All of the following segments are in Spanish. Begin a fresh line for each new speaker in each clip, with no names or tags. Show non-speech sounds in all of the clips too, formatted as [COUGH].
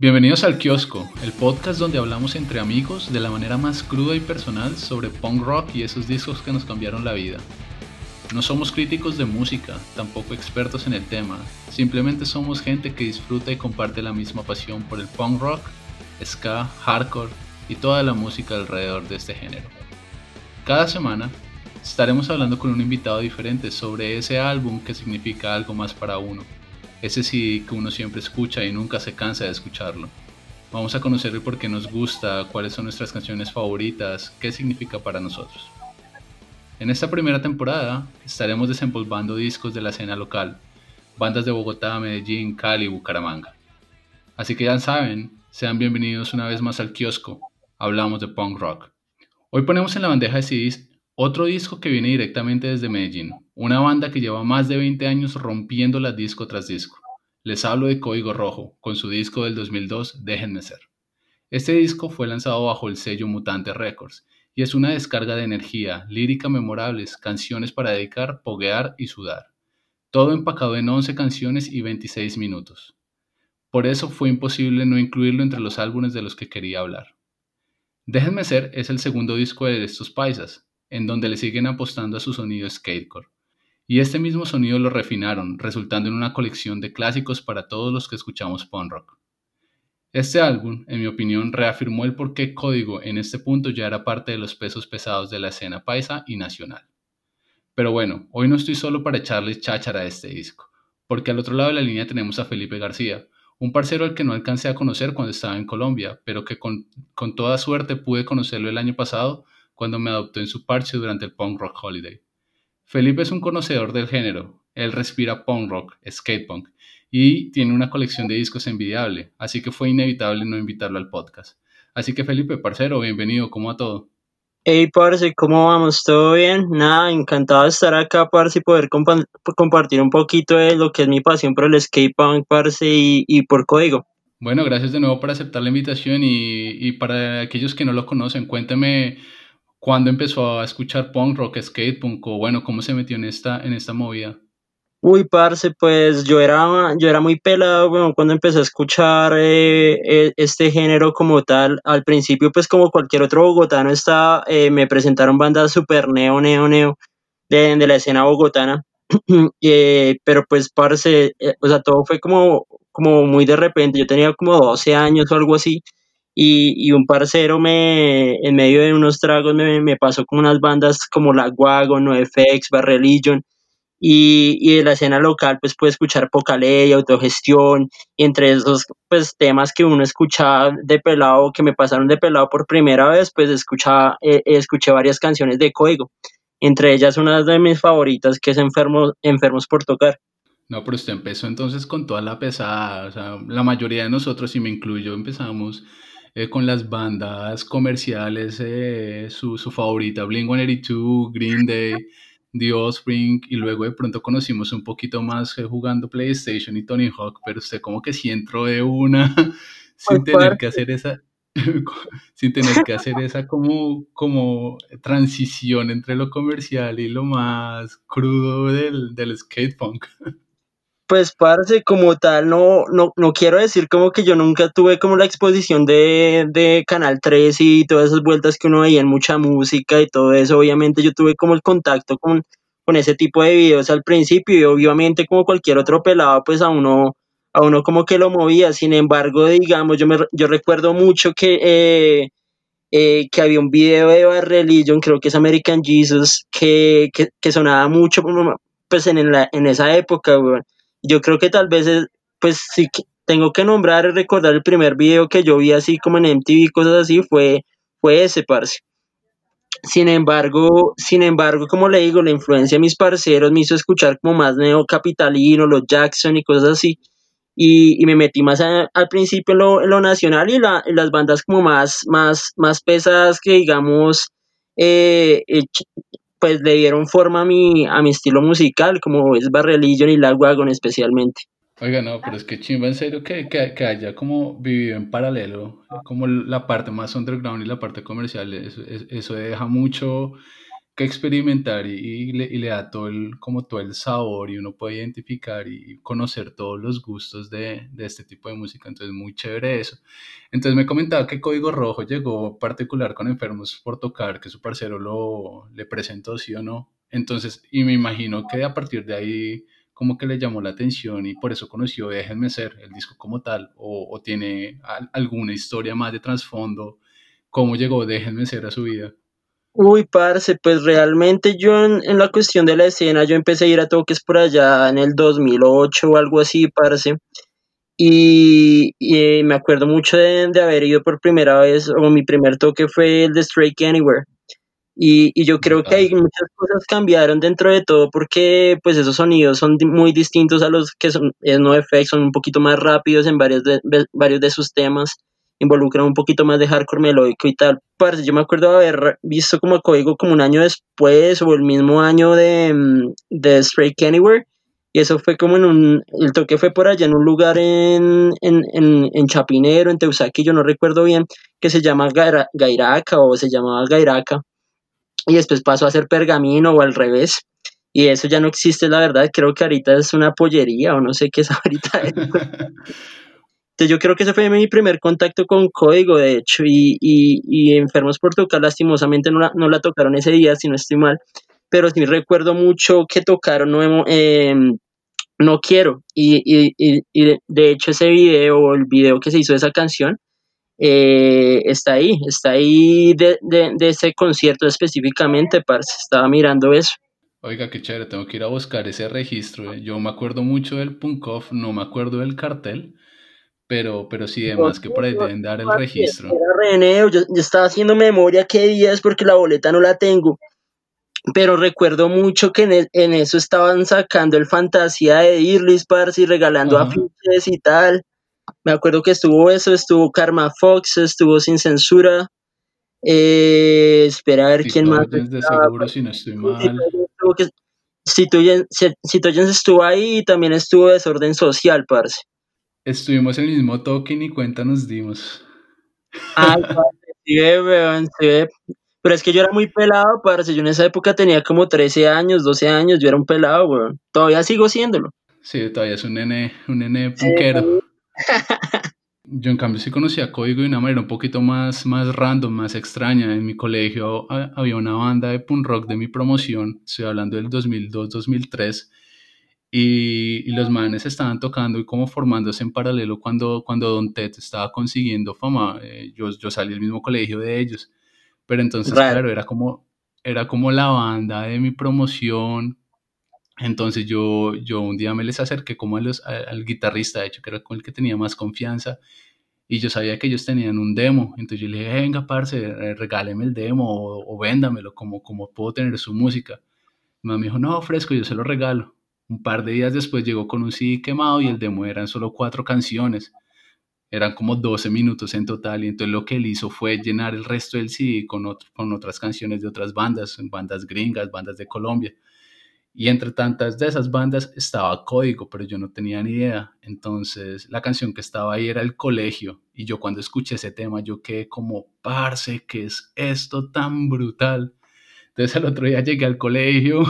Bienvenidos al Kiosco, el podcast donde hablamos entre amigos de la manera más cruda y personal sobre punk rock y esos discos que nos cambiaron la vida. No somos críticos de música, tampoco expertos en el tema, simplemente somos gente que disfruta y comparte la misma pasión por el punk rock, ska, hardcore y toda la música alrededor de este género. Cada semana estaremos hablando con un invitado diferente sobre ese álbum que significa algo más para uno ese sí que uno siempre escucha y nunca se cansa de escucharlo. Vamos a conocer el por qué nos gusta, cuáles son nuestras canciones favoritas, qué significa para nosotros. En esta primera temporada estaremos desempolvando discos de la escena local, bandas de Bogotá, Medellín, Cali, Bucaramanga. Así que ya saben, sean bienvenidos una vez más al kiosco, hablamos de punk rock. Hoy ponemos en la bandeja de CDs otro disco que viene directamente desde Medellín, una banda que lleva más de 20 años rompiendo la disco tras disco. Les hablo de Código Rojo, con su disco del 2002, Déjenme Ser. Este disco fue lanzado bajo el sello Mutante Records y es una descarga de energía, lírica memorables, canciones para dedicar, poguear y sudar. Todo empacado en 11 canciones y 26 minutos. Por eso fue imposible no incluirlo entre los álbumes de los que quería hablar. Déjenme Ser es el segundo disco de estos paisas, en donde le siguen apostando a su sonido skatecore. Y este mismo sonido lo refinaron, resultando en una colección de clásicos para todos los que escuchamos punk rock. Este álbum, en mi opinión, reafirmó el por qué Código en este punto ya era parte de los pesos pesados de la escena paisa y nacional. Pero bueno, hoy no estoy solo para echarles cháchara a este disco, porque al otro lado de la línea tenemos a Felipe García, un parcero al que no alcancé a conocer cuando estaba en Colombia, pero que con, con toda suerte pude conocerlo el año pasado cuando me adoptó en su parche durante el Punk Rock Holiday. Felipe es un conocedor del género, él respira punk rock, skate punk, y tiene una colección de discos envidiable, así que fue inevitable no invitarlo al podcast. Así que Felipe, parcero, bienvenido, ¿cómo a todo?
Hey, parce, ¿cómo vamos? ¿Todo bien? Nada, encantado de estar acá, parce, y poder compartir un poquito de lo que es mi pasión por el skate punk, parce, y, y por código.
Bueno, gracias de nuevo por aceptar la invitación y, y para aquellos que no lo conocen, cuénteme ¿Cuándo empezó a escuchar punk rock, skate punk o bueno, cómo se metió en esta, en esta movida?
Uy, parce, pues yo era, yo era muy pelado bueno, cuando empecé a escuchar eh, eh, este género como tal. Al principio, pues como cualquier otro bogotano, estaba, eh, me presentaron bandas super neo, neo, neo de, de la escena bogotana. [CLEARS THROAT] pero pues, parce, o sea, todo fue como, como muy de repente. Yo tenía como 12 años o algo así y, un parcero me, en medio de unos tragos me, me pasó con unas bandas como La Guago, NoFX, Bar Religion, y, y, de la escena local pues pude escuchar poca ley, autogestión, y entre esos pues temas que uno escuchaba de pelado, que me pasaron de pelado por primera vez, pues escuchaba, eh, escuché varias canciones de código, entre ellas una de mis favoritas que es Enfermos, Enfermos por Tocar.
No, pero usted empezó entonces con toda la pesada, o sea, la mayoría de nosotros, y me incluyo, empezamos eh, con las bandas comerciales, eh, su, su, favorita, Blink-182, Green Day, The Offspring, y luego de pronto conocimos un poquito más eh, jugando PlayStation y Tony Hawk, pero usted como que sí entró de una [LAUGHS] sin tener que hacer esa [LAUGHS] sin tener que hacer esa como, como transición entre lo comercial y lo más crudo del, del skate punk. [LAUGHS]
Pues, parce, como tal, no, no, no quiero decir como que yo nunca tuve como la exposición de, de Canal 3 y todas esas vueltas que uno veía en mucha música y todo eso. Obviamente yo tuve como el contacto con, con ese tipo de videos al principio y obviamente como cualquier otro pelado, pues a uno, a uno como que lo movía. Sin embargo, digamos, yo, me, yo recuerdo mucho que, eh, eh, que había un video de Bad Religion, creo que es American Jesus, que, que, que sonaba mucho pues en, la, en esa época, yo creo que tal vez, pues sí, tengo que nombrar y recordar el primer video que yo vi así como en MTV y cosas así, fue, fue ese, parce. Sin embargo, sin embargo, como le digo, la influencia de mis parceros me hizo escuchar como más neocapitalino, los Jackson y cosas así. y, y me metí más al principio en lo, en lo nacional y, la, y las bandas como más, más, más pesadas que digamos, eh, eh, pues le dieron forma a mi, a mi estilo musical, como es Bad Religion y Lagwagon especialmente.
Oiga, no, pero es que chimba en serio que, que, que haya como vivido en paralelo, como la parte más underground y la parte comercial, eso, es- eso deja mucho que experimentar y, y le, y le da todo el, como todo el sabor y uno puede identificar y conocer todos los gustos de, de este tipo de música, entonces muy chévere eso. Entonces me comentaba que Código Rojo llegó particular con Enfermos por tocar, que su parcero lo le presentó, sí o no. Entonces, y me imagino que a partir de ahí como que le llamó la atención y por eso conoció Déjenme Ser, el disco como tal, o, o tiene al- alguna historia más de trasfondo, cómo llegó Déjenme Ser a su vida.
Uy, parce, pues realmente yo en, en la cuestión de la escena, yo empecé a ir a toques por allá en el 2008 o algo así, parce. Y, y, eh, me acuerdo mucho de, de haber ido por primera vez, o mi primer toque fue el de Strike Anywhere. Y, y yo creo que hay muchas cosas cambiaron dentro de todo porque pues esos sonidos son muy distintos a los que son es NoFX, son un poquito más rápidos en varios de, varios de sus temas, involucran un poquito más de hardcore melódico y tal. Parce, yo me acuerdo haber visto como código como un año después o el mismo año de, mm, de Strike Anywhere y eso fue como en un, el toque fue por allá en un lugar en, en, en, en Chapinero, en Teusaquillo, yo no recuerdo bien, que se llama Gaira- Gairaca o se llamaba Gairaca y después pasó a ser pergamino o al revés. Y eso ya no existe, la verdad. Creo que ahorita es una pollería o no sé qué es ahorita. [LAUGHS] [LAUGHS] Entonces yo creo que ese fue mi primer contacto con código, de hecho. Y, y, y Enfermos por tocar, lastimosamente no la, no la tocaron ese día, si no estoy mal. Pero sí recuerdo mucho que tocaron No, eh, no Quiero. Y, y, de, hecho ese video, el video que se hizo de esa canción, eh, está ahí, está ahí de, de, de, ese concierto específicamente, parce, estaba mirando eso.
Oiga, qué chévere, tengo que ir a buscar ese registro. eh. Yo me acuerdo mucho del Punk Off, no me acuerdo del cartel, pero, pero sí, además que por ahí deben dar el registro.
Reneo, yo, yo estaba haciendo memoria qué días porque la boleta no la tengo. Pero recuerdo mucho que en, en eso estaban sacando el fantasía de Irlis, parce, y regalando
Ajá.
afiches y tal. Me acuerdo que estuvo eso, estuvo Karma Fox, estuvo Sin Censura. Eh, espera a ver quién más.
Seguro, si no estoy mal.
Citoyens Citoyens estuvo ahí y también estuvo Desorden Social, parce.
Estuvimos en el mismo toque y ni cuenta nos dimos.
Ay, [LAUGHS] parce, sí, weón, sí. Pero es que yo era muy pelado, parce. Yo en esa época tenía como 13 años, 12 años. Yo era un pelado, weón. Todavía sigo siéndolo.
Sí, todavía es un nene, un nene punkero. Yo en cambio sí conocía Código de una manera un poquito más, más random, más extraña. En mi colegio ah, había una banda de punk rock de mi promoción, estoy hablando del 2002-2003, y, y, los manes estaban tocando y como formándose en paralelo cuando, cuando Don Ted estaba consiguiendo fama. Eh, yo, yo salí del mismo colegio de ellos, pero entonces,
Raro.
claro, era como, era como la banda de mi promoción. Entonces yo, yo un día me les acerqué como a los, a, al guitarrista, de hecho, que era con el que tenía más confianza, y yo sabía que ellos tenían un demo. Entonces yo le dije, venga, parce, eh, regáleme el demo o, o véndamelo, como, como puedo tener su música. Me dijo, no, fresco, yo se lo regalo. Un par de días después llegó con un CD quemado y el demo eran solo cuatro canciones. Eran como 12 minutos en total. Y entonces lo que él hizo fue llenar el resto del CD con, otro, con otras canciones de otras bandas, bandas gringas, bandas de Colombia. Y entre tantas de esas bandas estaba Código, pero yo no tenía ni idea. Entonces la canción que estaba ahí era El Colegio. Y yo cuando escuché ese tema, yo quedé como, parce, ¿qué es esto tan brutal? Entonces al otro día llegué al colegio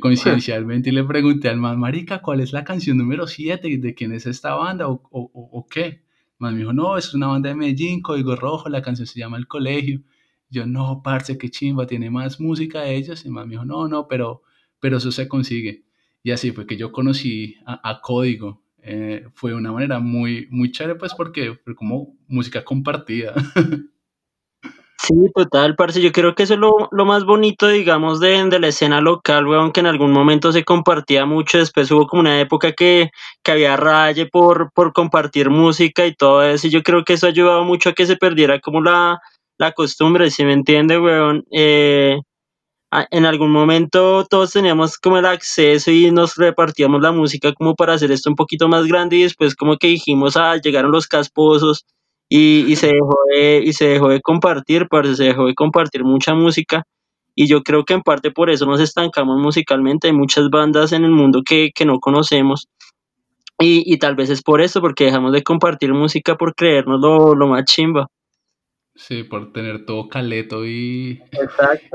coincidencialmente y le pregunté al man, marica, ¿cuál es la canción número 7? ¿De quién es esta banda o, o, o qué? Man me dijo, no, es una banda de Medellín, Código Rojo, la canción se llama El Colegio. Yo, no, parce, qué chimba, tiene más música de ellos. Y man me dijo, no, no, pero, pero eso se consigue. Y así fue que yo conocí a, a Código. Eh, fue una manera muy, muy chévere, pues, porque fue como música compartida. [LAUGHS]
Sí, total, parce. Yo creo que eso es lo, lo más bonito, digamos, de, de, la escena local, weón, que en algún momento se compartía mucho. Después hubo como una época que, que había raye por, por compartir música y todo eso. Y yo creo que eso ha ayudado mucho a que se perdiera como la, la costumbre, si me entiende, weón. Eh, en algún momento todos teníamos como el acceso y nos repartíamos la música como para hacer esto un poquito más grande y después como que dijimos, ah, llegaron los casposos y, y se dejó de, y se dejó de compartir, parce, se dejó de compartir mucha música y yo creo que en parte por eso nos estancamos musicalmente, hay muchas bandas en el mundo que, que no conocemos y, y, tal vez es por eso, porque dejamos de compartir música por creernos lo, lo más chimba.
Sí, por tener todo caleto y,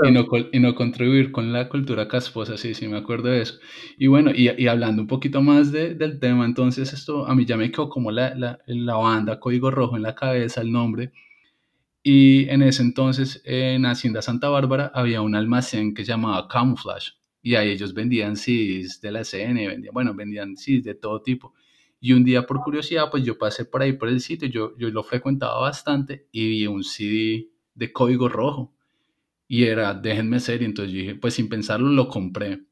y, no, y no contribuir con la cultura casposa, sí, sí, me acuerdo de eso. Y bueno, y, y hablando un poquito más de, del tema, entonces esto a mí ya me quedó como la, la, la, banda Código Rojo en la cabeza, el nombre. Y en ese entonces en Hacienda Santa Bárbara había un almacén que se llamaba Camouflage y ahí ellos vendían CDs de la escena, vendían, bueno, vendían CDs de todo tipo. Y un día por curiosidad, pues yo pasé por ahí por el sitio, yo, yo lo frecuentaba bastante y vi un CD de código rojo. Y era Déjenme ser, y entonces dije, pues sin pensarlo lo compré.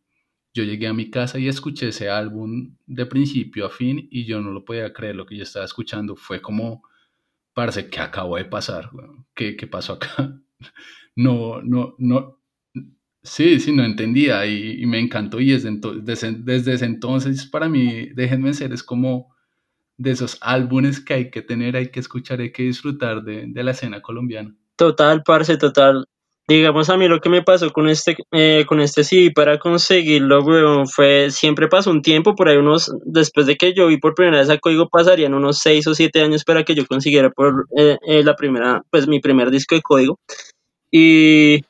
Yo llegué a mi casa y escuché ese álbum de principio a fin y yo no lo podía creer, lo que yo estaba escuchando fue como, parece que acabó de pasar, ¿qué, qué pasó acá? [LAUGHS] No, no, no, Sí, sí, no entendía y, me encantó y desde, entonces para mí Déjenme ser es como de esos álbumes que hay que tener, hay que escuchar, hay que disfrutar de, la escena colombiana.
Total, parce, total. Digamos a mí lo que me pasó con este, eh, con este CD para conseguirlo, weón, fue, siempre pasó un tiempo, por ahí unos, después de que yo vi por primera vez a Código pasarían unos seis o siete años para que yo consiguiera por eh, eh, la primera, pues mi primer disco de Código. Y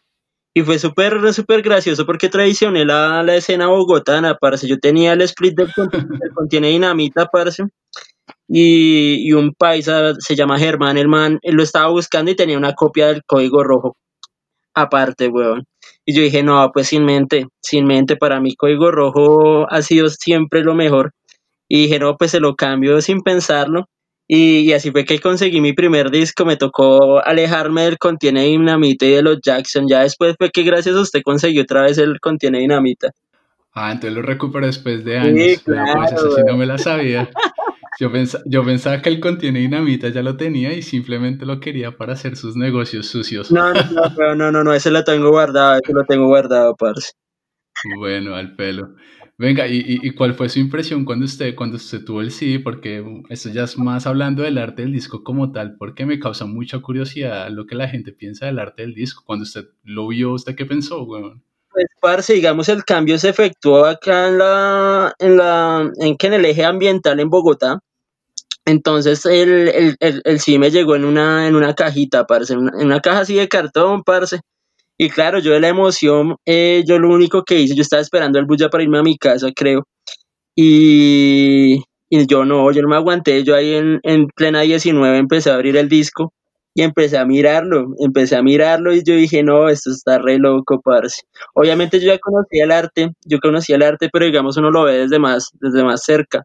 y fue súper, súper gracioso porque traicioné la, la escena bogotana, parce. Yo tenía el split [LAUGHS] del, contiene dinamita, parce. Y, y, un paisa, se llama Germán, el man, él lo estaba buscando y tenía una copia del código rojo. Aparte, weón. Y yo dije, no, pues sin mente, sin mente, para mí código rojo ha sido siempre lo mejor. Y dije, no, pues se lo cambio sin pensarlo. Y, así fue que conseguí mi primer disco, me tocó alejarme del Contiene Dinamita y de los Jackson. Ya después fue que gracias a usted conseguí otra vez el Contiene Dinamita.
Ah, entonces lo recuperé después de años. Sí, pues, claro, sí no me la sabía. Yo, yo pensaba que el Contiene Dinamita ya lo tenía y simplemente lo quería para hacer sus negocios sucios.
No, no, no, no, no, ese lo tengo guardado, ese lo tengo guardado, parce.
Bueno, al pelo. Venga, ¿y, y, cuál fue su impresión cuando usted, cuando usted tuvo el CD? Porque esto ya es más hablando del arte del disco como tal, porque me causa mucha curiosidad lo que la gente piensa del arte del disco. Cuando usted lo vio, ¿usted qué pensó, weón?
Pues, parce, digamos, el cambio se efectuó acá en la, en la, en que en el eje ambiental en Bogotá. Entonces el, el, el, el CD me llegó en una, en una cajita, parce, en una, en una caja así de cartón, parce y claro, yo de la emoción, eh, yo lo único que hice, yo estaba esperando el bus ya para irme a mi casa, creo. Y, y yo no, yo no me aguanté, yo ahí en, en plena 19 empecé a abrir el disco y empecé a mirarlo, empecé a mirarlo y yo dije, no, esto está re loco, parce. Obviamente yo ya conocía el arte, yo conocía el arte, pero digamos uno lo ve desde más, desde más cerca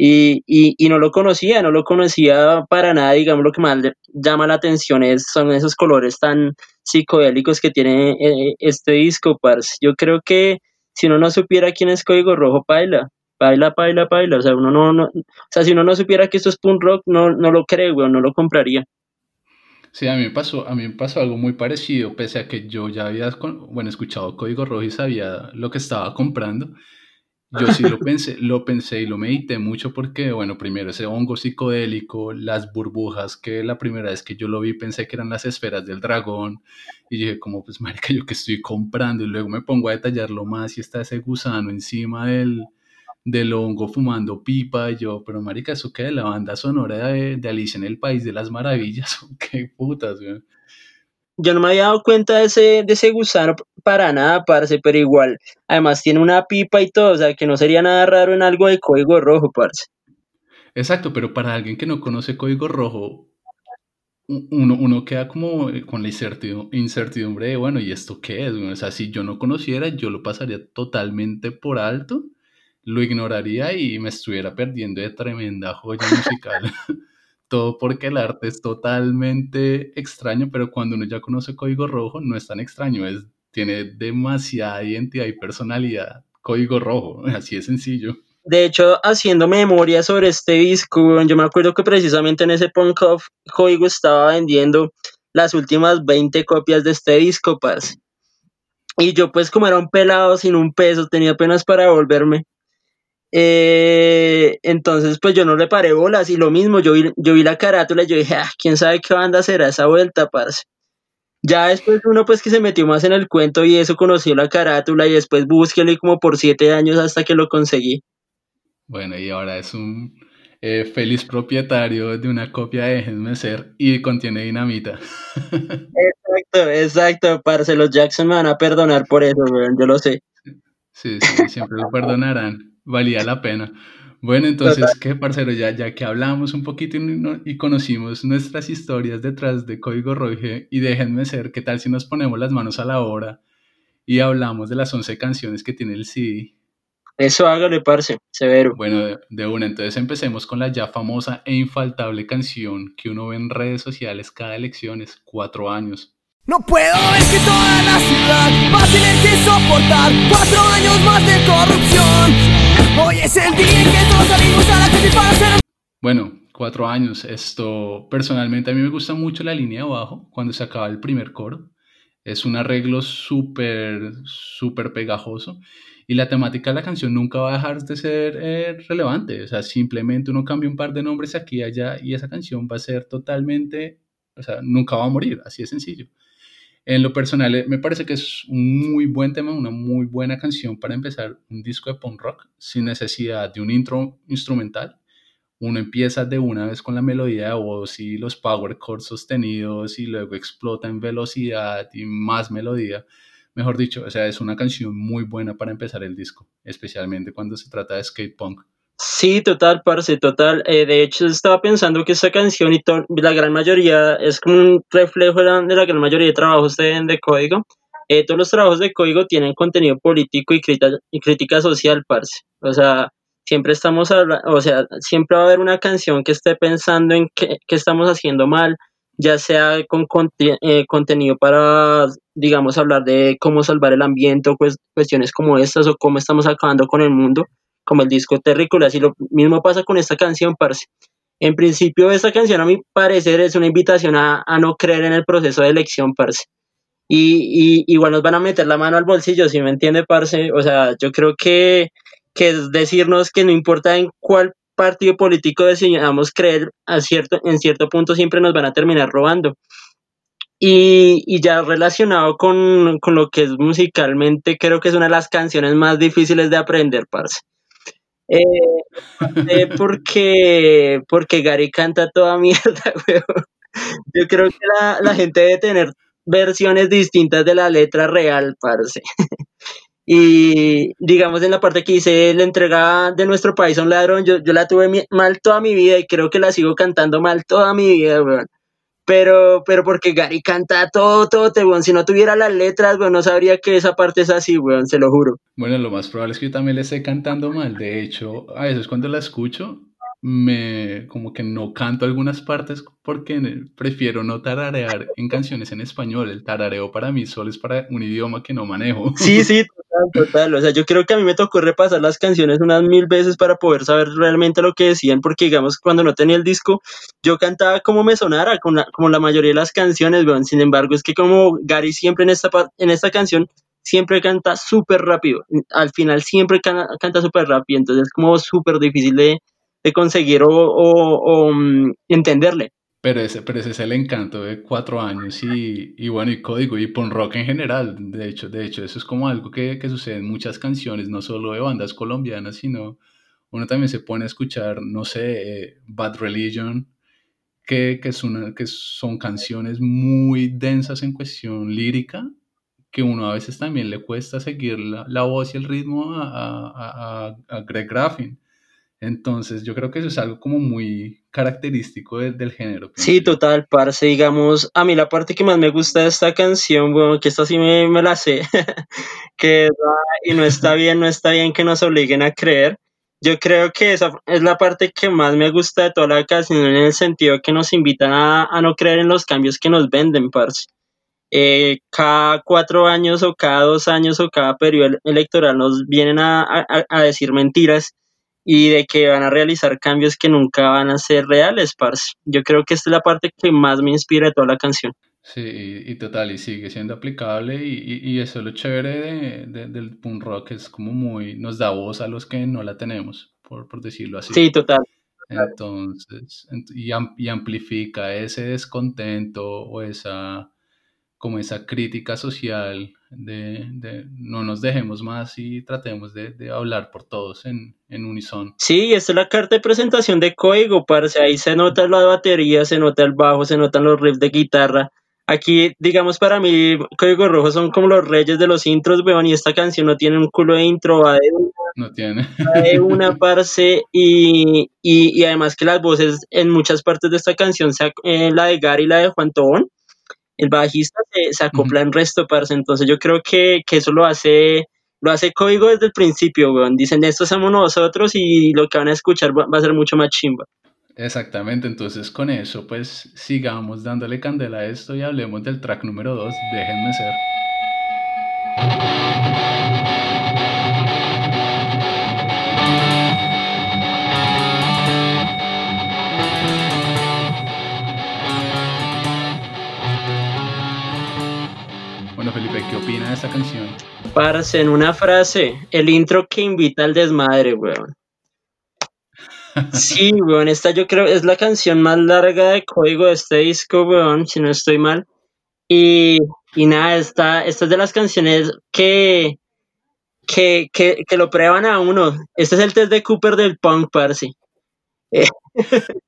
y, y, y, no lo conocía, no lo conocía para nada, digamos, lo que más le llama la atención es, son esos colores tan psicodélicos que tiene eh, este disco, parce. Yo creo que si uno no supiera quién es Código Rojo, baila, baila, baila, baila, o sea, uno no, no, o sea, si uno no supiera que esto es punk rock, no, no lo cree, güey, no lo compraría.
Sí, a mí me pasó, a mí me pasó algo muy parecido, pese a que yo ya había, bueno, escuchado Código Rojo y sabía lo que estaba comprando, yo sí lo pensé, lo pensé y lo medité mucho porque, bueno, primero ese hongo psicodélico, las burbujas, que la primera vez que yo lo vi pensé que eran las esferas del dragón y dije como, pues marica, yo que estoy comprando y luego me pongo a detallarlo más y está ese gusano encima del, del hongo fumando pipa y yo, pero marica, eso de la banda sonora de, de Alicia en el País de las Maravillas, [LAUGHS] qué putas, güey
yo no me había dado cuenta de ese, de ese gusano para nada, parce, pero igual, además tiene una pipa y todo, o sea, que no sería nada raro en algo de código rojo, parce.
Exacto, pero para alguien que no conoce código rojo, uno, uno queda como con la incertidumbre de, bueno, ¿y esto qué es? O sea, si yo no conociera, yo lo pasaría totalmente por alto, lo ignoraría y me estuviera perdiendo de tremenda joya musical. [LAUGHS] todo porque el arte es totalmente extraño, pero cuando uno ya conoce Código Rojo no es tan extraño, es, tiene demasiada identidad y personalidad. Código Rojo, [LAUGHS] así de sencillo.
De hecho, haciendo memoria sobre este disco, yo me acuerdo que precisamente en ese Punk Off, Código estaba vendiendo las últimas 20 copias de este disco, Paz. Y yo pues como era un pelado sin un peso, tenía apenas para volverme. Eh, entonces pues yo no le paré bolas y lo mismo, yo vi, yo vi la carátula y yo dije, ah, quién sabe qué banda será esa vuelta, parce. Ya después uno pues que se metió más en el cuento y eso conoció la carátula y después búsquelo como por siete años hasta que lo conseguí.
Bueno, y ahora es un eh, feliz propietario de una copia de Déjenme Ser y contiene dinamita. [LAUGHS]
exacto, exacto, parce, los Jackson me van a perdonar por eso, yo lo sé.
Sí, sí, siempre lo perdonarán, valía la pena. Bueno, entonces, ¿qué, parcero? Ya, ya que hablamos un poquito y, conocimos nuestras historias detrás de Código Rojo y déjenme ser, ¿qué tal si nos ponemos las manos a la obra y hablamos de las 11 canciones que tiene el CD?
Eso hágale, parce, severo.
Bueno, de, una, entonces empecemos con la ya famosa e infaltable canción que uno ve en redes sociales cada elecciones, cuatro años.
No puedo, es que toda la ciudad va a tener que soportar cuatro años más de corrupción. Hoy es el día que todos salimos a la calle para hacer...
Bueno, cuatro años. Esto, personalmente, a mí me gusta mucho la línea de abajo, cuando se acaba el primer coro. Es un arreglo súper, súper pegajoso. Y la temática de la canción nunca va a dejar de ser eh, relevante. O sea, simplemente uno cambia un par de nombres aquí y allá y esa canción va a ser totalmente, o sea, nunca va a morir. Así de sencillo. En lo personal, eh, me parece que es un muy buen tema, una muy buena canción para empezar un disco de punk rock sin necesidad de un intro instrumental. Uno empieza de una vez con la melodía de voz y los power chords sostenidos y luego explota en velocidad y más melodía. Mejor dicho, o sea, es una canción muy buena para empezar el disco, especialmente cuando se trata de skate punk.
Sí, total, parce, total. Eh, de hecho, estaba pensando que esta canción y la gran mayoría es como un reflejo de la, gran mayoría de trabajos de, de código. Eh, todos los trabajos de código tienen contenido político y, crítica, y crítica social, parce. O sea, siempre estamos hablando, o sea, siempre va a haber una canción que esté pensando en qué, estamos haciendo mal, ya sea con eh, contenido para, digamos, hablar de cómo salvar el ambiente o cuestiones como estas o cómo estamos acabando con el mundo como el disco Terrícolas. Y lo mismo pasa con esta canción, parce. En principio, esta canción, a mi parecer, es una invitación a, no creer en el proceso de elección, parce. Y, igual nos van a meter la mano al bolsillo, si me entiende, parce. O sea, yo creo que, que es decirnos que no importa en cuál partido político decidamos creer, a cierto, en cierto punto siempre nos van a terminar robando. Y, y, ya relacionado con, con, lo que es musicalmente, creo que es una de las canciones más difíciles de aprender, parce. Eh, porque, porque Gary canta toda mierda, [LAUGHS] weón. Yo creo que la, la, gente debe tener versiones distintas de la letra real, parce. [LAUGHS] Y digamos en la parte que dice la entrega de nuestro país a un ladrón, yo, yo la tuve mal toda mi vida y creo que la sigo cantando mal toda mi vida, weón pero, pero porque Gary canta todo, todo, te, weón. Si no tuviera las letras, weón, no sabría que esa parte es así, weón, se lo juro.
Bueno, lo más probable es que yo también le esté cantando mal. De hecho, a veces cuando la escucho, me como que no canto algunas partes porque prefiero no tararear en canciones en español. El tarareo para mí solo es para un idioma que no manejo.
Sí, sí, [LAUGHS] total, total. O sea, yo creo que a mí me tocó repasar las canciones unas mil veces para poder saber realmente lo que decían, porque digamos, cuando no tenía el disco, yo cantaba como me sonara, como la, como la mayoría de las canciones, weón. Sin embargo, es que como Gary siempre en esta, en esta canción siempre canta súper rápido. Al final siempre canta súper rápido, entonces es como súper difícil de conseguir o, mm, entenderle.
Pero ese, pero ese es el encanto de cuatro años y, y, bueno, y código y punk rock en general. De hecho, de hecho eso es como algo que, que, sucede en muchas canciones, no solo de bandas colombianas, sino uno también se pone a escuchar, no sé, eh, Bad Religion, que, que, son canciones muy densas en cuestión lírica, que uno a veces también le cuesta seguir la, la voz y el ritmo a, a, a, a Greg Graffin. Entonces, yo creo que eso es algo como muy característico del género.
Sí, total, parce, digamos, a mí la parte que más me gusta de esta canción, bueno, que esta sí me, me la sé, [LAUGHS] que y no está bien, no está bien que nos obliguen a creer. Yo creo que esa es la parte que más me gusta de toda la canción, en el sentido que nos invitan a, a no creer en los cambios que nos venden, parce. Eh, cada cuatro años o cada dos años o cada periodo electoral nos vienen a, a, a decir mentiras y de que van a realizar cambios que nunca van a ser reales, parce. Yo creo que esta es la parte que más me inspira de toda la canción.
Sí, y, y total, y sigue siendo aplicable y, y- y eso es lo chévere de- de- del punk rock, es como muy, nos da voz a los que no la tenemos, por, por decirlo así.
Sí, total.
Entonces, y amplifica ese descontento o esa, como esa crítica social de, de no nos dejemos más y tratemos de, de hablar por todos en, en unison.
Sí, esta es la carta de presentación de código, parce. Ahí se nota la batería, se nota el bajo, se notan los riffs de guitarra. Aquí, digamos, para mí, Código Rojo son como los reyes de los intros, weón, y esta canción no tiene un culo de intro, va de
No tiene.
una, de una [LAUGHS] parce, y, y, y además que las voces en muchas partes de esta canción, se ac- eh, la de Gary y la de Juan Tobón, el bajista se, se acopla en resto, parce. Entonces yo creo que, que eso lo hace, lo hace Código desde el principio, weón. Dicen, estos somos nosotros y lo que van a escuchar va, va a ser mucho más chimba.
Exactamente, entonces con eso pues sigamos dándole candela a esto y hablemos del track número 2, déjenme ser. ¿Qué opina de esta canción?
Parce, en una frase, el intro que invita al desmadre, weón. [LAUGHS] Sí, weón, esta yo creo es la canción más larga de código de este disco, weón, si no estoy mal. Y, y nada, esta, esta es de las canciones que, que, que, que lo prueban a uno. Este es el test de Cooper del punk, parce. [LAUGHS]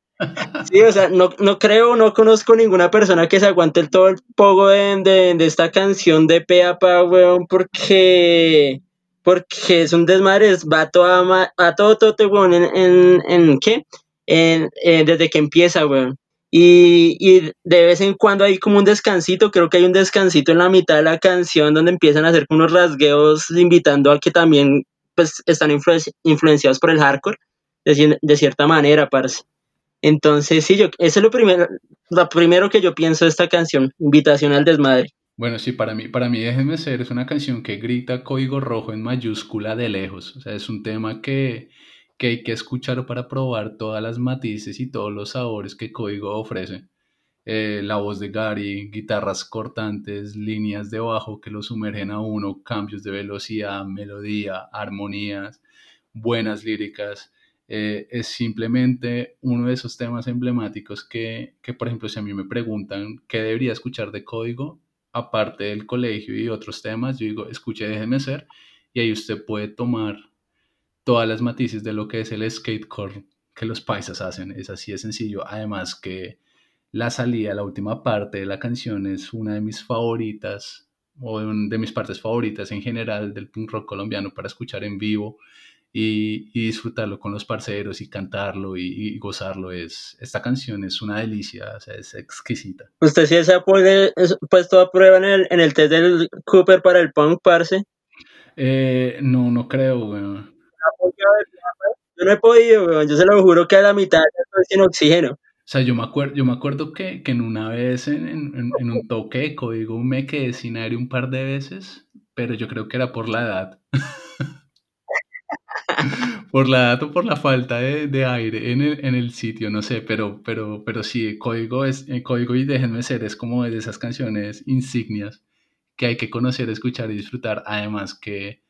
Sí, o sea, no, no creo, no conozco ninguna persona que se aguante el todo el pogo de, de, de esta canción de pe a pa, weón, porque, porque es un desmadre, es- va a, toda, a todo tote, weón, en, en, en ¿qué? En, desde que empieza, weón. Y, y de vez en cuando hay como un descansito, creo que hay un descansito en la mitad de la canción donde empiezan a hacer unos rasgueos invitando a que también pues están influenci- influenciados por el hardcore, de, de cierta manera, parce. Entonces, sí, yo, eso es lo primero, lo primero que yo pienso de esta canción, Invitación al Desmadre.
Bueno, sí, para mí, para mí Déjenme Ser es una canción que grita código rojo en mayúscula de lejos. O sea, es un tema que, que hay que escuchar para probar todas las matices y todos los sabores que código ofrece. Eh, la voz de Gary, guitarras cortantes, líneas de bajo que lo sumergen a uno, cambios de velocidad, melodía, armonías, buenas líricas. Eh, es simplemente uno de esos temas emblemáticos que, que, por ejemplo, si a mí me preguntan qué debería escuchar de código, aparte del colegio y otros temas, yo digo, escuche, déjeme ser, y ahí usted puede tomar todas las matices de lo que es el skatecore que los paisas hacen. Es así de sencillo. Además que la salida, la última parte de la canción es una de mis favoritas o de, mis partes favoritas en general del punk rock colombiano para escuchar en vivo y, y disfrutarlo con los parceros y cantarlo y, y gozarlo. Es, esta canción es una delicia, o sea, es exquisita.
Usted sí se ha puesto a prueba en el, en el test del Cooper para el punk, parce.
Eh, no, no creo, weón.
Yo no he podido, weón. Yo se lo juro que a la mitad estoy sin oxígeno.
O sea, yo me acuerdo, yo me acuerdo que, que en una vez en, en- en- en un toque de código me quedé sin aire un par de veces, pero yo creo que era por la edad. [LAUGHS] por la por la falta de, de aire en el, en el sitio, no sé, pero, pero, pero sí, código es, eh, código y déjenme ser, es como de esas canciones insignias que hay que conocer, escuchar y disfrutar. Además que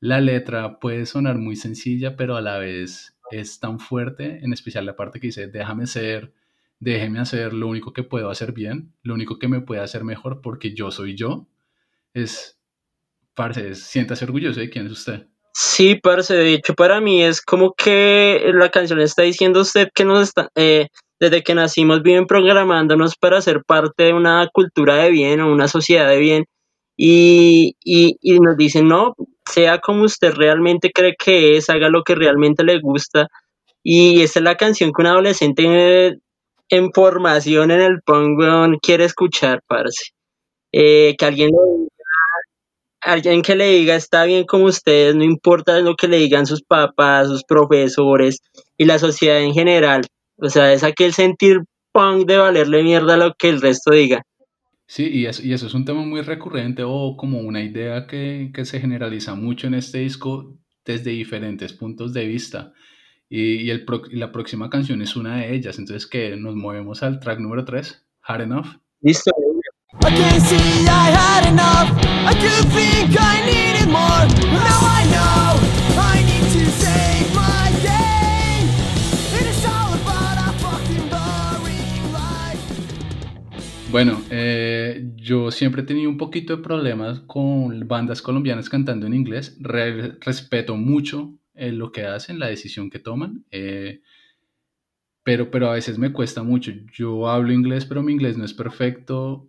la letra puede sonar muy sencilla, pero a la vez es tan fuerte, en especial la parte que dice, déjame ser, déjeme hacer lo único que puedo hacer bien, lo único que me puede hacer mejor porque yo soy yo. Es, parce, siéntase orgulloso de quién es usted.
Sí, parce, de hecho para mí es como que la canción está diciendo usted que nos está, eh, desde que nacimos viven programándonos para ser parte de una cultura de bien o una sociedad de bien y, y, y nos dicen no, sea como usted realmente cree que es, haga lo que realmente le gusta y esta es la canción que un adolescente eh, en formación en el punk weón, quiere escuchar, parce. Eh, que alguien le alguien que le diga está bien como ustedes, no importa lo que le digan sus papás, sus profesores y la sociedad en general. O sea, es aquel sentir punk de valerle mierda lo que el resto diga.
Sí, y eso, y eso es un tema muy recurrente o como una idea que, que se generaliza mucho en este disco desde diferentes puntos de vista. Y, y el pro- y la próxima canción es una de ellas. Entonces, que nos movemos al track número 3, Hard Enough.
Listo.
I can't see I had enough. I do think I needed more. Now I know I need to save my day. It fucking.
Bueno, eh, yo siempre he tenido un poquito de problemas con bandas colombianas cantando en inglés. Re- respeto mucho eh, lo que hacen, la decisión que toman. eh, pero, pero a veces me cuesta mucho. Yo hablo inglés, pero mi inglés no es perfecto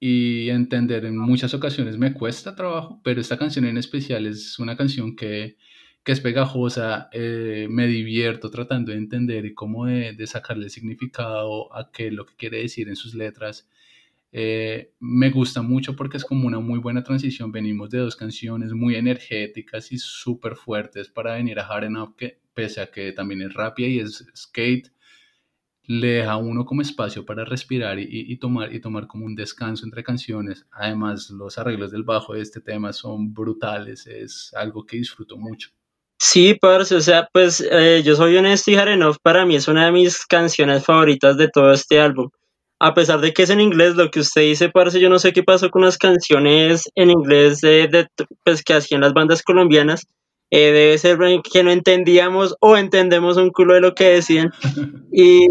y entender en muchas ocasiones me cuesta trabajo, pero esta canción en especial es una canción que, que es pegajosa, eh, me divierto tratando de entender y cómo de, de sacarle significado a qué lo que quiere decir en sus letras. Eh, me gusta mucho porque es como una muy buena transición. Venimos de dos canciones muy energéticas y súper fuertes para venir a Hard Enough, que pese a que también es rápida y es skate, le deja a uno como espacio para respirar y, tomar, y tomar como un descanso entre canciones. Además, los arreglos del bajo de este tema son brutales, es algo que disfruto mucho.
Sí, parce, o sea, pues eh, yo soy honesto y Harenov para mí es una de mis canciones favoritas de todo este álbum. A pesar de que es en inglés, lo que usted dice, parce, yo no sé qué pasó con las canciones en inglés de, de, pues, que hacían las bandas colombianas. Eh, debe ser que no entendíamos o entendemos un culo de lo que decían. Y,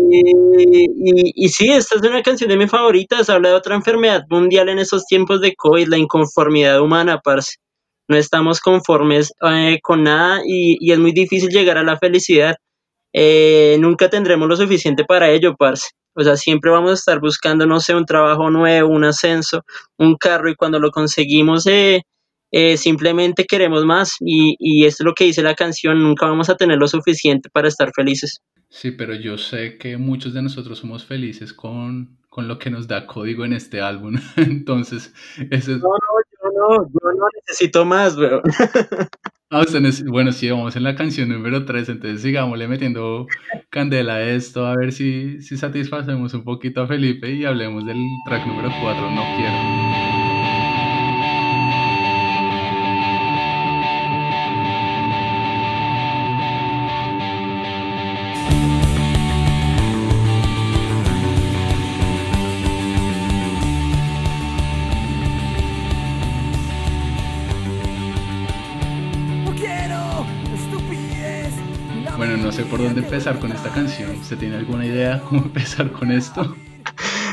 y, sí, esta es una canción de mis favoritas. Habla de otra enfermedad mundial en estos tiempos de COVID, la inconformidad humana, parce. No estamos conformes eh, con nada y, y es muy difícil llegar a la felicidad. Eh, nunca tendremos lo suficiente para ello, parce. O sea, siempre vamos a estar buscando, no sé, un trabajo nuevo, un ascenso, un carro y cuando lo conseguimos eh, eh, simplemente queremos más y, y esto es lo que dice la canción, nunca vamos a tener lo suficiente para estar felices.
Sí, pero yo sé que muchos de nosotros somos felices con, con lo que nos da código en este álbum. [LAUGHS] Entonces, ese es...
No, no, yo no, yo no necesito más, weón. [LAUGHS]
Ah, bueno, sí, vamos en la canción número 3, entonces sigámosle metiendo candela a esto, a ver si, si satisfacemos un poquito a Felipe y hablemos del track número 4, No Quiero.
No
sé por dónde empezar con esta canción. ¿Usted tiene alguna idea [LAUGHS] cómo empezar con esto?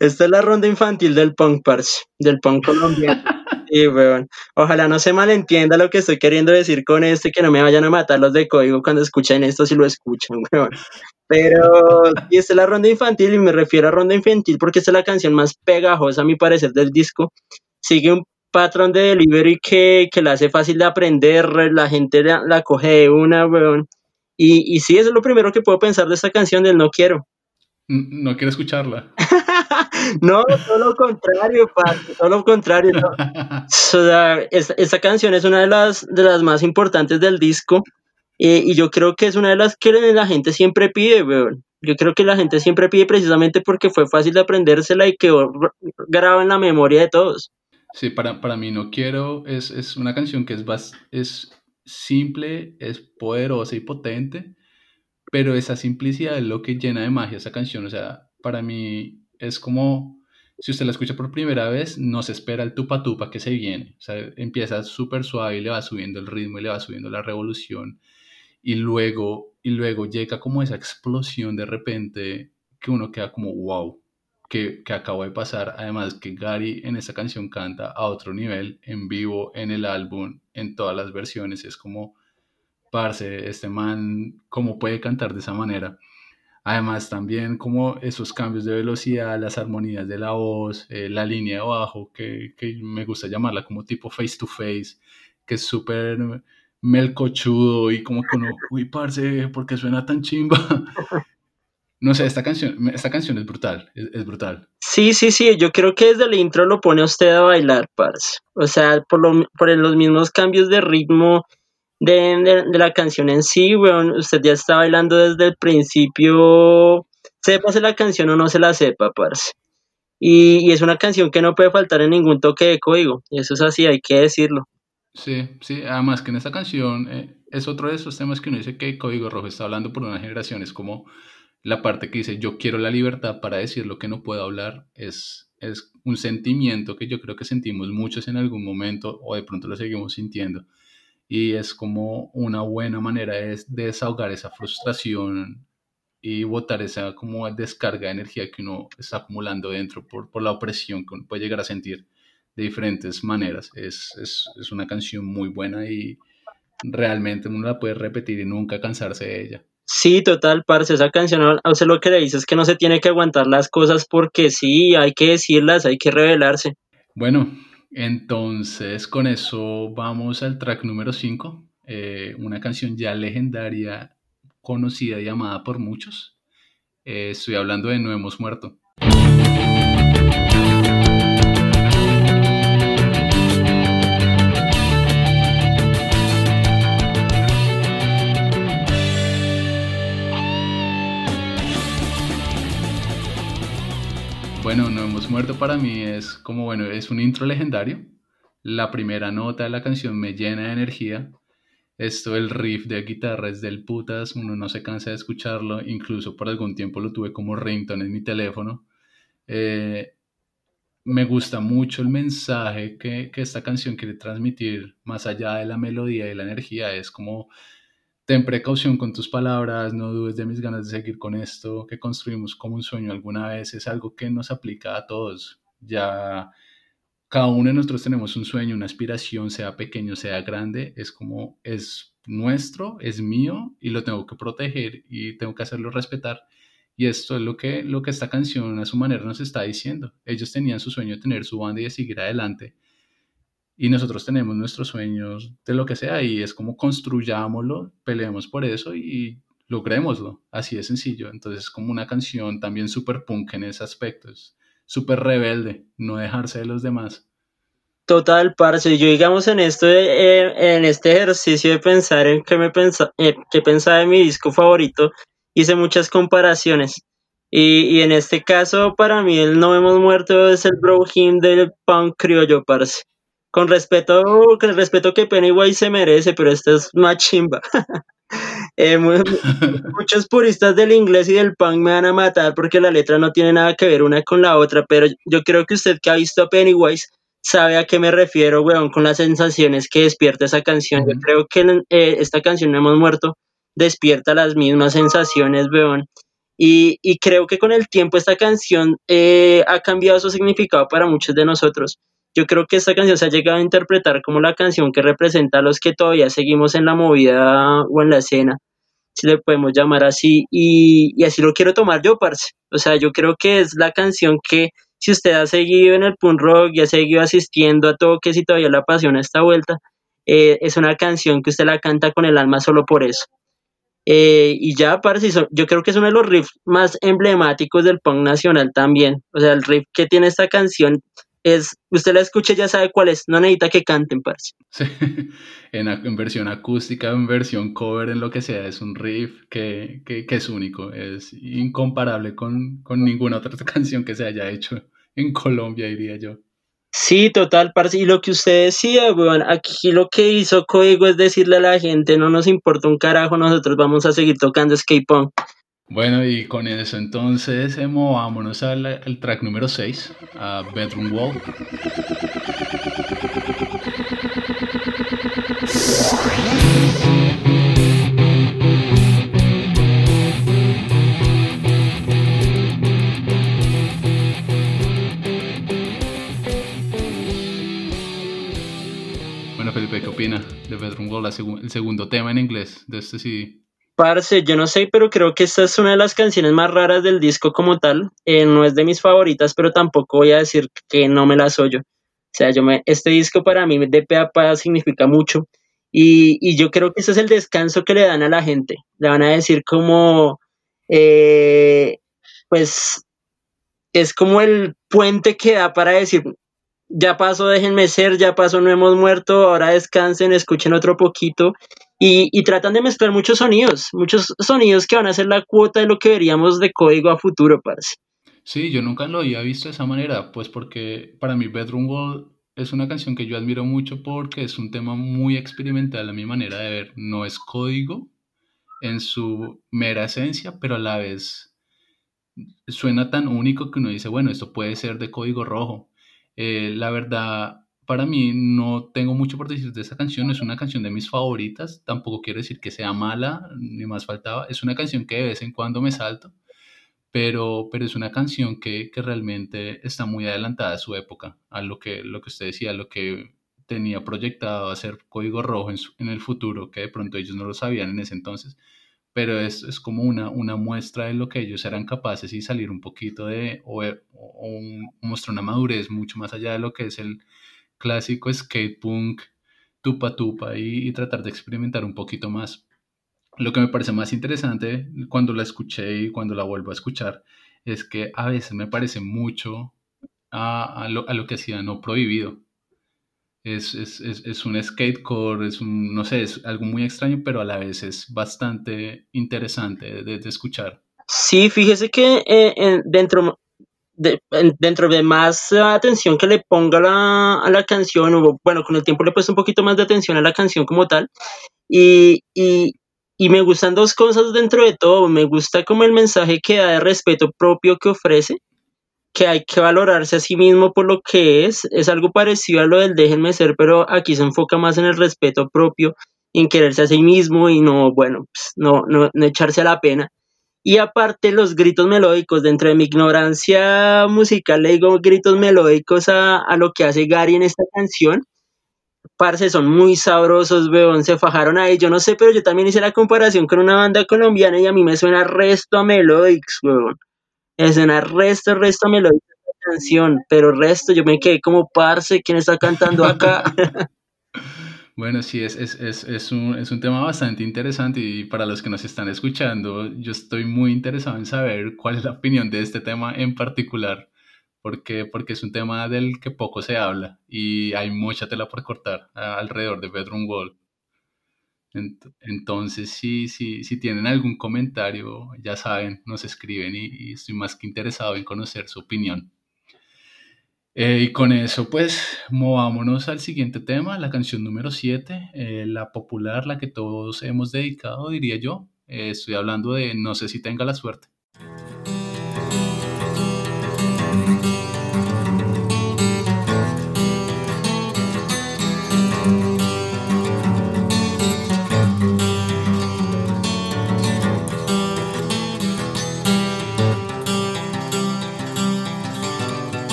Esta es la ronda infantil del punk, parce, del punk colombiano. [LAUGHS] Sí, weón. Ojalá no se malentienda lo que estoy queriendo decir con esto y que no me vayan a matar los de código cuando escuchen esto si lo escuchan, [LAUGHS] weón. Pero y esta es la ronda infantil y me refiero a ronda infantil porque esta es la canción más pegajosa a mi parecer del disco. Sigue un patrón de delivery que, que la hace fácil de aprender, la gente la, la coge de una, weón. Y, y sí, eso es lo primero que puedo pensar de esta canción del No Quiero. [LAUGHS]
No quiero escucharla.
No, todo lo contrario, parce, todo lo contrario. no. [LAUGHS] O sea, esta, esta canción es una de las, de las más importantes del disco eh, y yo creo que es una de las que la gente siempre pide, weón. Yo creo que la gente siempre pide precisamente porque fue fácil de aprendérsela y quedó grabada en la memoria de todos.
Sí, para, para mí No Quiero es, es una canción que es, es simple, es poderosa y potente, pero esa simplicidad es lo que llena de magia esa canción. O sea, para mí es como, si usted la escucha por primera vez, no se espera el tupa tupa que se viene. O sea, empieza súper suave y le va subiendo el ritmo y le va subiendo la revolución. Y luego, y luego llega como esa explosión de repente que uno queda como, wow, que, que acabo de pasar. Además que Gary en esa canción canta a otro nivel, en vivo, en el álbum, en todas las versiones. Es como, parce, este man, ¿cómo puede cantar de esa manera? Además también como esos cambios de velocidad, las armonías de la voz, eh, la línea de bajo, que, que me gusta llamarla como tipo face to face, que es súper melcochudo y como que uno, uy, parce, ¿por qué suena tan chimba? [LAUGHS] No sé, esta canción, esta canción es brutal, es, es brutal.
Sí, sí, sí, yo creo que desde el intro lo pone usted a bailar, parce. O sea, por, lo, por los mismos cambios de ritmo de, de, de la canción en sí, weón, usted ya está bailando desde el principio, sépase la canción o no se la sepa, parce. Y, y es una canción que no puede faltar en ningún toque de código, eso es así, hay que decirlo.
Sí, sí, además que en esta canción eh, es otro de esos temas que uno dice que Código Rojo está hablando por una generación, es como la parte que dice yo quiero la libertad para decir lo que no puedo hablar, es, es un sentimiento que yo creo que sentimos muchos en algún momento o de pronto lo seguimos sintiendo. Y es como una buena manera de, de desahogar esa frustración y botar esa como descarga de energía que uno está acumulando dentro por, por la opresión que uno puede llegar a sentir de diferentes maneras. Es, es, es una canción muy buena y realmente uno la puede repetir y nunca cansarse de ella.
Sí, total, parce, esa canción, o sea, lo que le dice es que no se tiene que aguantar las cosas porque sí, hay que decirlas, hay que revelarse.
Bueno, entonces con eso vamos al track número 5, eh, una canción ya legendaria, conocida y amada por muchos. Eh, estoy hablando de No hemos muerto. Bueno, No hemos muerto para mí es como, bueno, es un intro legendario. La primera nota de la canción me llena de energía. Esto, el riff de guitarra es del putas, uno no se cansa de escucharlo, incluso por algún tiempo lo tuve como ringtone en mi teléfono. Eh, me gusta mucho el mensaje que, que esta canción quiere transmitir, más allá de la melodía y la energía, es como ten precaución con tus palabras, no dudes de mis ganas de seguir con esto, que construimos como un sueño alguna vez, es algo que nos aplica a todos. Ya cada uno de nosotros tenemos un sueño, una aspiración, sea pequeño, sea grande, es como es nuestro, es mío y lo tengo que proteger y tengo que hacerlo respetar. Y esto es lo que, lo que esta canción a su manera nos está diciendo. Ellos tenían su sueño de tener su banda y de seguir adelante y nosotros tenemos nuestros sueños de lo que sea y es como construyámoslo, peleemos por eso y logrémoslo, así de sencillo. Entonces es como una canción también súper punk en ese aspecto, es súper rebelde, no dejarse de los demás.
Total, parce, yo digamos en esto, en este ejercicio de pensar en qué me pensa, eh, qué pensaba de mi disco favorito, hice muchas comparaciones. Y, y, en este caso, para mí, el No Hemos Muerto es el bro hymn del punk criollo, parce con respeto, con el respeto que Pennywise se merece, pero esta es más chimba. [LAUGHS] eh, [LAUGHS] muchos puristas del inglés y del punk me van a matar porque la letra no tiene nada que ver una con la otra, pero yo creo que usted que ha visto a Pennywise sabe a qué me refiero, weón, con las sensaciones que despierta esa canción. Yo creo que eh, esta canción No Hemos Muerto despierta las mismas sensaciones, weón. Y, y creo que con el tiempo esta canción eh, ha cambiado su significado para muchos de nosotros yo creo que esta canción se ha llegado a interpretar como la canción que representa a los que todavía seguimos en la movida o en la escena, si le podemos llamar así, y, así lo quiero tomar yo, parce. O sea, yo creo que es la canción que si usted ha seguido en el punk rock y ha seguido asistiendo a toques y todavía la apasiona esta vuelta, eh, es una canción que usted la canta con el alma solo por eso. Eh, y ya, parce, yo creo que es uno de los riffs más emblemáticos del punk nacional también. O sea, el riff que tiene esta canción es, usted la escucha ya sabe cuál es, no necesita que canten, parce.
Sí, [LAUGHS] en, en, versión acústica, en versión cover, en lo que sea, es un riff que, que, que es único, es incomparable con, con, ninguna otra [LAUGHS] canción que se haya hecho en Colombia, diría yo.
Sí, total, parce, y lo que usted decía, weón, aquí lo que hizo Código es decirle a la gente, no nos importa un carajo, nosotros vamos a seguir tocando skate punk.
Bueno, y con eso entonces vámonos al, al track número 6, a Bedroom Wall. Bueno, Felipe, ¿qué opina de Bedroom Wall, el segundo tema en inglés de este CD?
Parce, yo no sé, pero creo que esta es una de las canciones más raras del disco como tal. Eh, no es de mis favoritas, pero tampoco voy a decir que no me las oyo. O sea, yo me, este disco para mí de pe a pa significa mucho. Y, y, yo creo que ese es el descanso que le dan a la gente. Le van a decir como, eh, pues, es como el puente que da para decir, ya pasó, déjenme ser, ya pasó, no hemos muerto, ahora descansen, escuchen otro poquito y, tratan de mezclar muchos sonidos, muchos sonidos que van a ser la cuota de lo que veríamos de código a futuro, parece.
Sí, yo nunca lo había visto de esa manera, pues porque para mí Bedroom Wall es una canción que yo admiro mucho porque es un tema muy experimental a mi manera de ver. No es código en su mera esencia, pero a la vez suena tan único que uno dice, bueno, esto puede ser de código rojo. Eh, la verdad, para mí no tengo mucho por decir de esta canción, es una canción de mis favoritas, tampoco quiero decir que sea mala, ni más faltaba, es una canción que de vez en cuando me salto, pero, pero es una canción que, que realmente está muy adelantada a su época, a lo que, lo que usted decía, a lo que tenía proyectado hacer código rojo en, en, el futuro, que de pronto ellos no lo sabían en ese entonces, pero es, es como una, una muestra de lo que ellos eran capaces y salir un poquito de, o, o, mostrar una madurez mucho más allá de lo que es el clásico skate punk, tupa tupa y, tratar de experimentar un poquito más. Lo que me parece más interesante cuando la escuché y cuando la vuelvo a escuchar es que a veces me parece mucho a, lo, que hacía No Prohibido es, es, es, es, un skatecore, es un, no sé, es algo muy extraño, pero a la vez es bastante interesante de, de escuchar.
Sí, fíjese que eh, dentro, de, dentro de más atención que le ponga la, a la canción, o bueno, con el tiempo le he puesto un poquito más de atención a la canción como tal, y, y, y me gustan dos cosas dentro de todo, me gusta como el mensaje que da de respeto propio que ofrece, que hay que valorarse a sí mismo por lo que es, es algo parecido a lo del déjenme ser, pero aquí se enfoca más en el respeto propio, en quererse a sí mismo y no, bueno, pues, no, no, no echarse a la pena. Y aparte los gritos melódicos, dentro de mi ignorancia musical le digo gritos melódicos a, a lo que hace Gary en esta canción. Parce, son muy sabrosos, weón, se fajaron ahí, yo no sé, pero yo también hice la comparación con una banda colombiana y a mí me suena resto a Melodics, weón. Escena resto, resto me lo dice la canción, pero resto yo me quedé como parce, ¿quién está cantando acá? [LAUGHS]
Bueno, sí, es, es, es, es, un, es un tema bastante interesante y para los que nos están escuchando, yo estoy muy interesado en saber cuál es la opinión de este tema en particular, porque, porque es un tema del que poco se habla y hay mucha tela por cortar alrededor de Bedroom Wall. Entonces, si, si, si tienen algún comentario, ya saben, nos escriben y, y estoy más que interesado en conocer su opinión. Eh, y con eso, pues, movámonos al siguiente tema, la canción número 7, eh, la popular, la que todos hemos dedicado, diría yo. Eh, estoy hablando de No sé si tenga la suerte.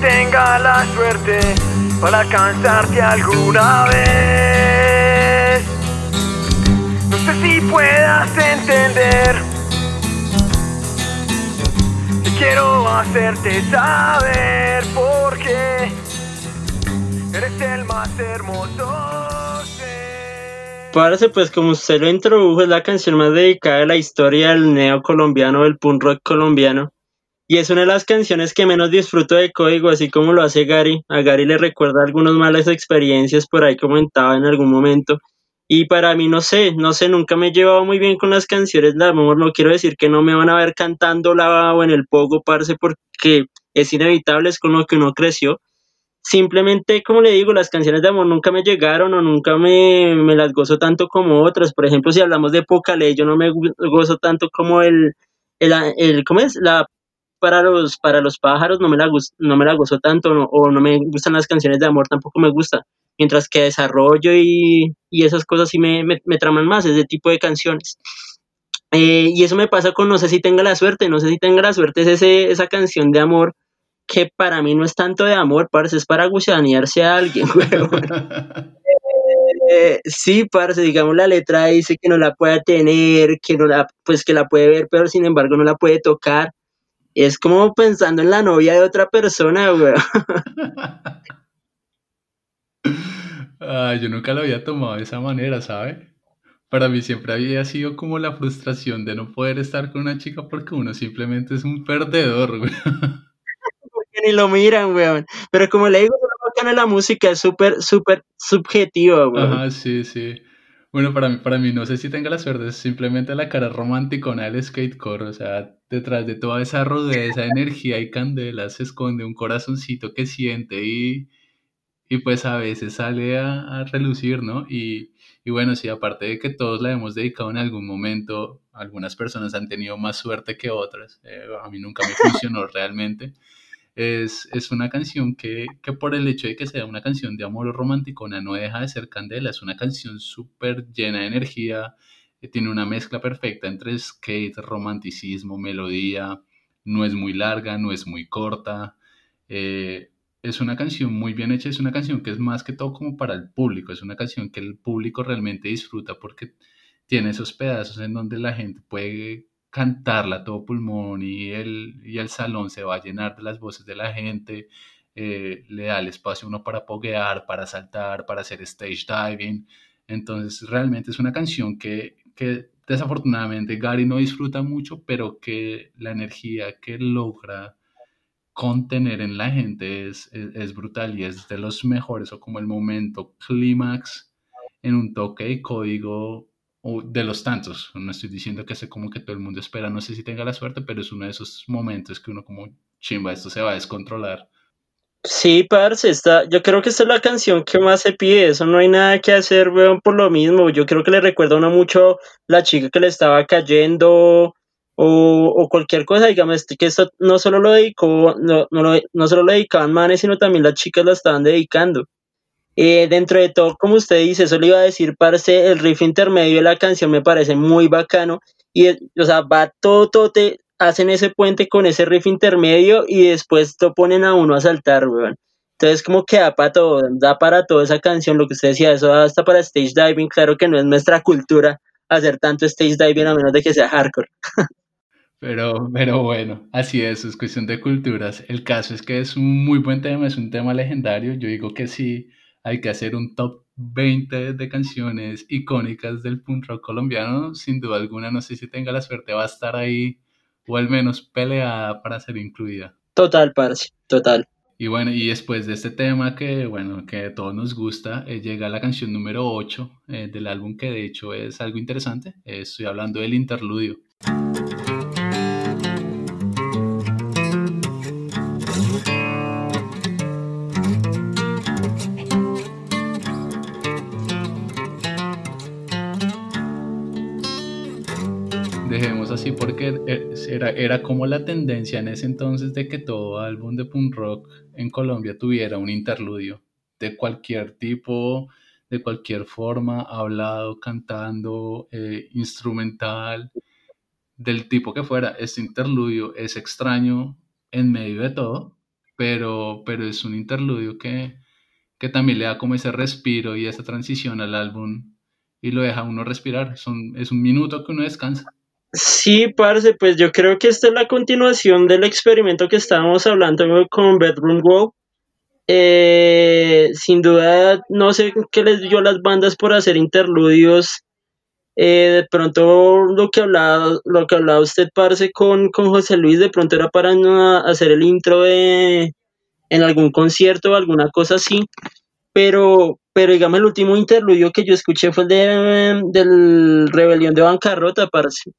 Tenga la suerte para alcanzarte alguna vez. No sé si puedas entender. Y quiero hacerte saber por qué eres el más hermoso.
Parece pues como usted lo introdujo, es la canción más dedicada a la historia del neo colombiano, del punk rock colombiano. Y es una de las canciones que menos disfruto de código, así como lo hace Gary. A Gary le recuerda algunas malas experiencias por ahí comentaba en algún momento. Y para mí, no sé, no sé, nunca me he llevado muy bien con las canciones de amor. No quiero decir que no me van a ver cantando la o en el pogo, parce, porque es inevitable, es con lo que uno creció. Simplemente, como le digo, las canciones de amor nunca me llegaron o nunca me, me las gozo tanto como otras. Por ejemplo, si hablamos de poca ley, yo no me gozo tanto como el, el, el ¿cómo es? La para los, para los pájaros no me la, no me la gozo tanto o no me gustan las canciones de amor, tampoco me gusta. Mientras que desarrollo y, y esas cosas sí me, me, traman más, ese tipo de canciones. Eh, y eso me pasa con No sé si tenga la suerte, no sé si tenga la suerte, es esa canción de amor que para mí no es tanto de amor, parce, es para gusanearse a alguien, [LAUGHS] eh, sí, parce, digamos la letra dice que no la puede tener, que no la, pues que la puede ver, pero sin embargo no la puede tocar es como pensando en la novia de otra persona, güey.
ah, yo nunca lo había tomado de esa manera, ¿sabe? Para mí siempre había sido como la frustración de no poder estar con una chica porque uno simplemente es un perdedor, güey.
Porque ni lo miran, güey. Pero como le digo, la música es súper, súper subjetivo, güey.
Ajá, sí, sí. Bueno, para mí, para mí, no sé si tenga la suerte, es simplemente la cara romántica del skatecore, o sea, detrás de toda esa rudeza, energía y candela se esconde un corazoncito que siente y, y pues a veces sale a, a relucir, ¿no? Y, y bueno, sí, aparte de que todos la hemos dedicado en algún momento, algunas personas han tenido más suerte que otras, eh, a mí nunca me funcionó [LAUGHS] realmente. Es, es una canción que, que, por el hecho de que sea una canción de amor romántico, no deja de ser candela, es una canción súper llena de energía, eh, tiene una mezcla perfecta entre skate, romanticismo, melodía, no es muy larga, no es muy corta. Eh, es una canción muy bien hecha, es una canción que es más que todo como para el público, es una canción que el público realmente disfruta porque tiene esos pedazos en donde la gente puede cantarla a todo pulmón y el, y el salón se va a llenar de las voces de la gente, eh, le da el espacio uno para poguear, para saltar, para hacer stage diving. Entonces realmente es una canción que, que desafortunadamente Gary no disfruta mucho, pero que la energía que logra contener en la gente es, es, es, brutal y es de los mejores o como el momento clímax en un toque y código o de los tantos. No estoy diciendo que sea como que todo el mundo espera, no sé si tenga la suerte, pero es uno de esos momentos que uno como chimba, esto se va a descontrolar.
Sí, parce, está, yo creo que esta es la canción que más se pide, eso no hay nada que hacer, weón, por lo mismo, yo creo que le recuerda a uno mucho la chica que le estaba cayendo, o, o, cualquier cosa, digamos, que esto no solo lo dedicó, no, no, lo, no solo lo dedicaban manes, sino también las chicas lo estaban dedicando. Eh, dentro de todo, como usted dice, eso le iba a decir, parce, el riff intermedio de la canción me parece muy bacano, y, o sea, va todo, todo, te hacen ese puente con ese riff intermedio, y después lo ponen a uno a saltar, weón. Entonces, como que da para todo, da para toda esa canción, lo que usted decía, eso da hasta para stage diving, claro que no es nuestra cultura hacer tanto stage diving a menos de que sea hardcore.
Pero, pero bueno, así es, es cuestión de culturas. El caso es que es un muy buen tema, es un tema legendario. Yo digo que sí, hay que hacer un top 20 de canciones icónicas del punk rock colombiano. Sin duda alguna, no sé si tenga la suerte, va a estar ahí o al menos peleada para ser incluida.
Total, parce, total.
Y bueno, y después de este tema que, bueno, que a todos nos gusta, eh, llega la canción número 8 eh, del álbum, que de hecho es algo interesante. Eh, estoy hablando del interludio. Dejemos así porque era, era como la tendencia en ese entonces de que todo álbum de punk rock en Colombia tuviera un interludio de cualquier tipo, de cualquier forma, hablado, cantando, eh, instrumental, del tipo que fuera. Este interludio es extraño en medio de todo, pero, pero es un interludio que, que también le da como ese respiro y esa transición al álbum y lo deja uno respirar. Son, es un minuto que uno descansa.
Sí, parce, pues yo creo que esta es la continuación del experimento que estábamos hablando con Bedroom Wow. Eh, sin duda, no sé qué les dio las bandas por hacer interludios. Eh, de pronto lo que hablaba, lo que hablaba usted, parce, con, con José Luis, de pronto era para no hacer el intro de en algún concierto o alguna cosa así. Pero, pero digamos, el último interludio que yo escuché fue el de, del Rebelión de Bancarrota, parce.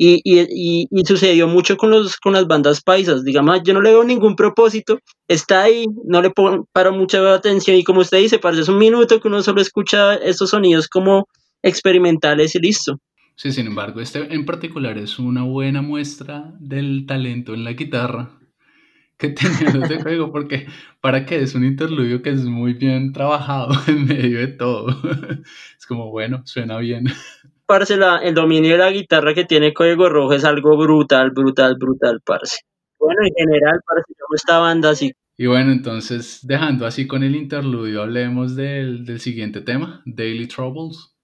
Y, y, y, sucedió mucho con, los, con las bandas paisas. Digamos, yo no le veo ningún propósito. Está ahí, no le paro mucha atención. Y como usted dice, parece un minuto que uno solo escucha estos sonidos como experimentales y listo.
Sí, sin embargo, este en particular es una buena muestra del talento en la guitarra que tenía este [LAUGHS] juego, porque para que es un interludio que es muy bien trabajado [LAUGHS] en medio de todo. Es como, bueno, suena bien
parce, la, el dominio de la guitarra que tiene Código Rojo es algo brutal, brutal, brutal, parce. Bueno, en general, parce, como esta banda así.
Y bueno, entonces, dejando así con el interludio, hablemos del, del siguiente tema, Daily Troubles.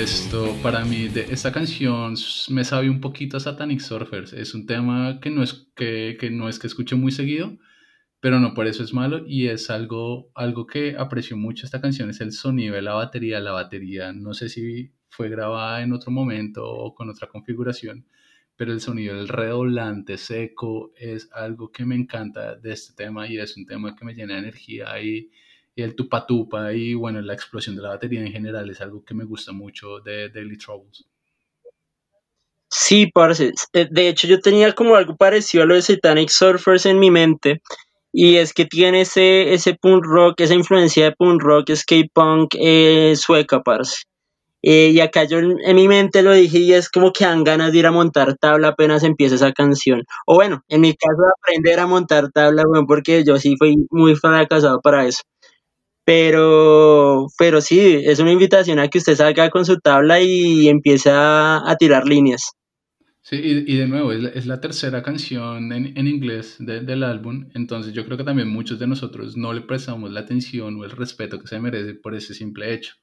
Esto, para mí, de esta canción me sabe un poquito a Satanic Surfers. Es un tema que no es que, que, no es que escuche muy seguido, pero no por eso es malo. Y es algo, algo que aprecio mucho esta canción, es el sonido de la batería. La batería, no sé si fue grabada en otro momento o con otra configuración, pero el sonido del redoblante seco es algo que me encanta de este tema y es un tema que me llena de energía y, el tupa tupa y bueno, la explosión de la batería en general es algo que me gusta mucho de Daily Troubles.
Sí, parce. Eh, De hecho, yo tenía como algo parecido a lo de Satanic Surfers en mi mente. Y es que tiene ese, ese punk rock, esa influencia de punk rock, skate punk eh, sueca, parce. Eh, y acá yo en, en mi mente lo dije y es como que dan ganas de ir a montar tabla apenas empieza esa canción. O bueno, en mi caso de aprender a montar tabla, weón, porque yo sí fui muy fracasado para eso. Pero, pero sí, es una invitación a que usted salga con su tabla y empiece a, a tirar líneas.
Sí, y, y de nuevo, es la, es la tercera canción en, en inglés de- del álbum, entonces yo creo que también muchos de nosotros no le prestamos la atención o el respeto que se merece por ese simple hecho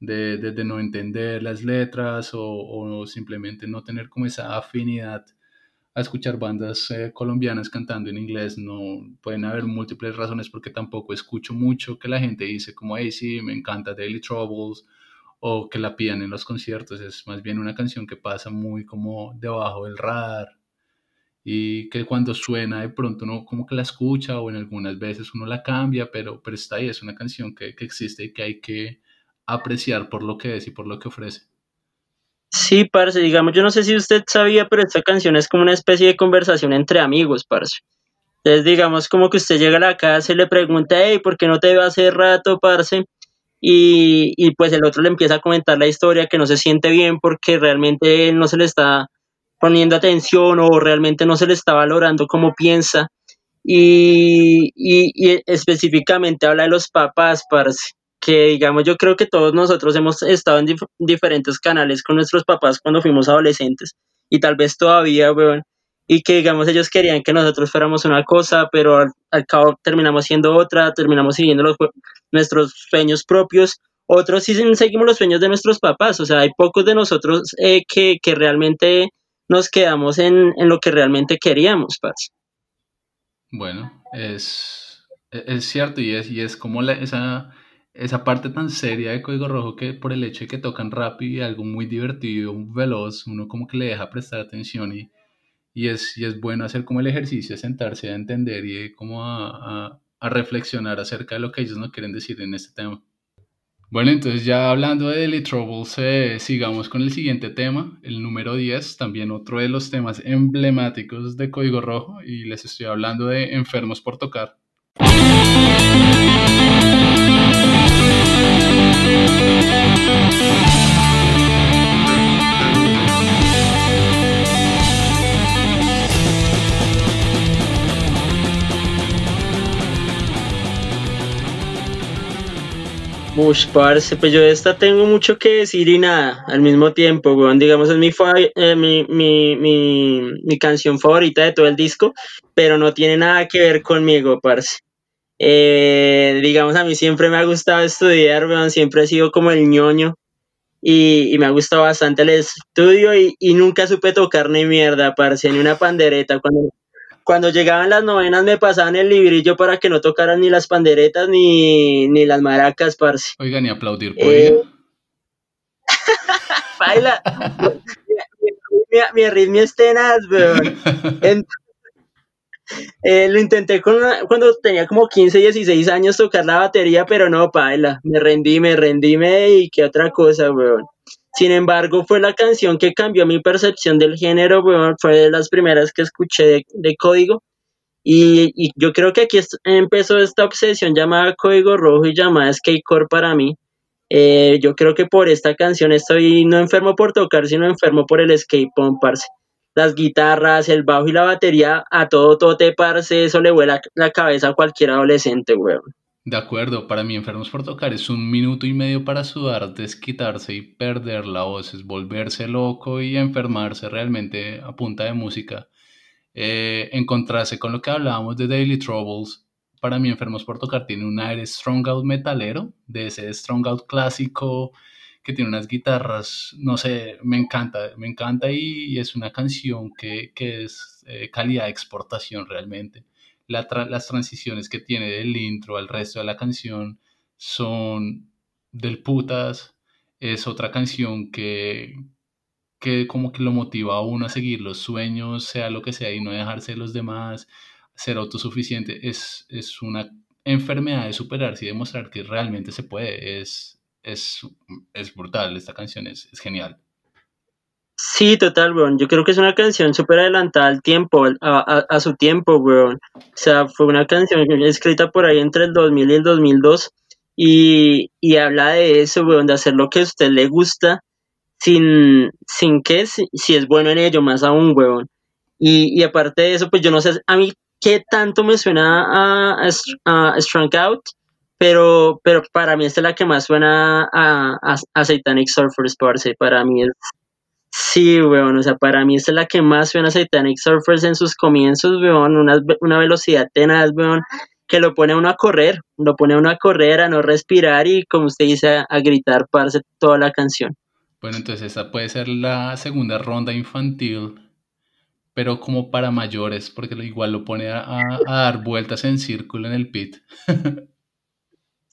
de, de- de no entender las letras o, o simplemente no tener como esa afinidad a escuchar bandas eh, colombianas cantando en inglés. No pueden haber múltiples razones porque tampoco escucho mucho que la gente dice como, hey, sí, me encanta Daily Troubles o que la pidan en los conciertos. Es más bien una canción que pasa muy como debajo del radar y que cuando suena de pronto uno como que la escucha o en algunas veces uno la cambia, pero, pero está ahí, es una canción que, que existe y que hay que apreciar por lo que es y por lo que ofrece.
Sí, parce, digamos, yo no sé si usted sabía, pero esta canción es como una especie de conversación entre amigos, parce. Entonces, digamos, como que usted llega a la casa y le pregunta, hey, ¿por qué no te veo hace rato, parce? Y, y pues el otro le empieza a comentar la historia que no se siente bien porque realmente no se le está poniendo atención o realmente no se le está valorando como piensa. Y, y, y específicamente habla de los papás, parce, que digamos, yo creo que todos nosotros hemos estado en dif- diferentes canales con nuestros papás cuando fuimos adolescentes y tal vez todavía, weón, y que digamos ellos querían que nosotros fuéramos una cosa, pero al, al cabo terminamos siendo otra, terminamos siguiendo los, nuestros sueños propios, otros sí seguimos los sueños de nuestros papás, o sea, hay pocos de nosotros eh, que, que realmente nos quedamos en, en lo que realmente queríamos, parce.
Bueno, es, e- es cierto y es, y es como la- esa, esa parte tan seria de Código Rojo que por el hecho de que tocan rápido y algo muy divertido, veloz, uno como que le deja prestar atención y, y es, y es bueno hacer como el ejercicio, sentarse a entender y como a, a- a reflexionar acerca de lo que ellos nos quieren decir en este tema. Bueno, entonces ya hablando de Daily Troubles, eh, sigamos con el siguiente tema, el número 10, también otro de los temas emblemáticos de Código Rojo, y les estoy hablando de Enfermos por Tocar.
Ush, parce, pues yo de esta tengo mucho que decir y nada, al mismo tiempo, weón, digamos, es mi, eh, mi, mi, mi, mi canción favorita de todo el disco, pero no tiene nada que ver conmigo, parce. Eh, digamos, a mí siempre me ha gustado estudiar, weón, siempre he sido como el ñoño y, y me ha gustado bastante el estudio y, y nunca supe tocar ni mierda, parce, ni una pandereta. Cuando, cuando llegaban las novenas me pasaban el librillo para que no tocaran ni las panderetas ni, ni las maracas, parce.
Oigan, y aplaudir
Eh. Baila, [LAUGHS] mi, mi arritmia es tenaz, weón. En- [LAUGHS] eh, lo intenté cuando tenía como 15, 16 años tocar la batería, pero no, paila. Me rendí, me rendí, me dediqué a otra cosa, weón. Sin embargo, fue la canción que cambió mi percepción del género, weón. Fue de las primeras que escuché de, Código. Y, y yo creo que aquí empezó esta obsesión llamada Código Rojo y llamada Skatecore para mí. Eh, yo creo que por esta canción estoy no enfermo por tocar, sino enfermo por el skate punk, parce. Las guitarras, el bajo y la batería, a todo tote, parce, eso le vuela la cabeza a cualquier adolescente, weón.
De acuerdo, para mí Enfermos por Tocar es un minuto y medio para sudar, desquitarse y perder la voz, es volverse loco y enfermarse realmente a punta de música. Eh, encontrarse con lo que hablábamos de Daily Troubles, para mí Enfermos por Tocar tiene un aire strong out metalero, de ese strong out clásico que tiene unas guitarras, no sé, me encanta, me encanta y, es una canción que, que es eh, calidad de exportación realmente. Las transiciones que tiene del intro al resto de la canción son del putas, es otra canción que, que como que lo motiva a uno a seguir los sueños, sea lo que sea, y no dejarse de los demás, ser autosuficiente, es, es una enfermedad de superarse y demostrar que realmente se puede. Es, es, es brutal, esta canción es, es genial.
Sí, total, weón. Yo creo que es una canción súper adelantada al tiempo, a, a- a su tiempo, weón. O sea, fue una canción escrita por ahí entre el 2000 y el 2002 y, y habla de eso, weón, de hacer lo que a usted le gusta sin, sin que, si, si es bueno en ello, más aún, weón. Y, y aparte de eso, pues yo no sé a mí qué tanto me suena a, a, a Strung Out, pero, pero para mí esta es la que más suena a, a, a Satanic Surfers, parce. Para mí es Sí, weón, o sea, para mí esta es la que más suena a Satanic Surfers en sus comienzos, weón, una, una velocidad tenaz, weón, que lo pone a uno a correr, lo pone a uno a correr, a no respirar y, como usted dice, a, a gritar, parce, toda la canción.
Bueno, entonces esta puede ser la segunda ronda infantil, pero como para mayores, porque igual lo pone a- a dar vueltas en círculo en el pit. [LAUGHS]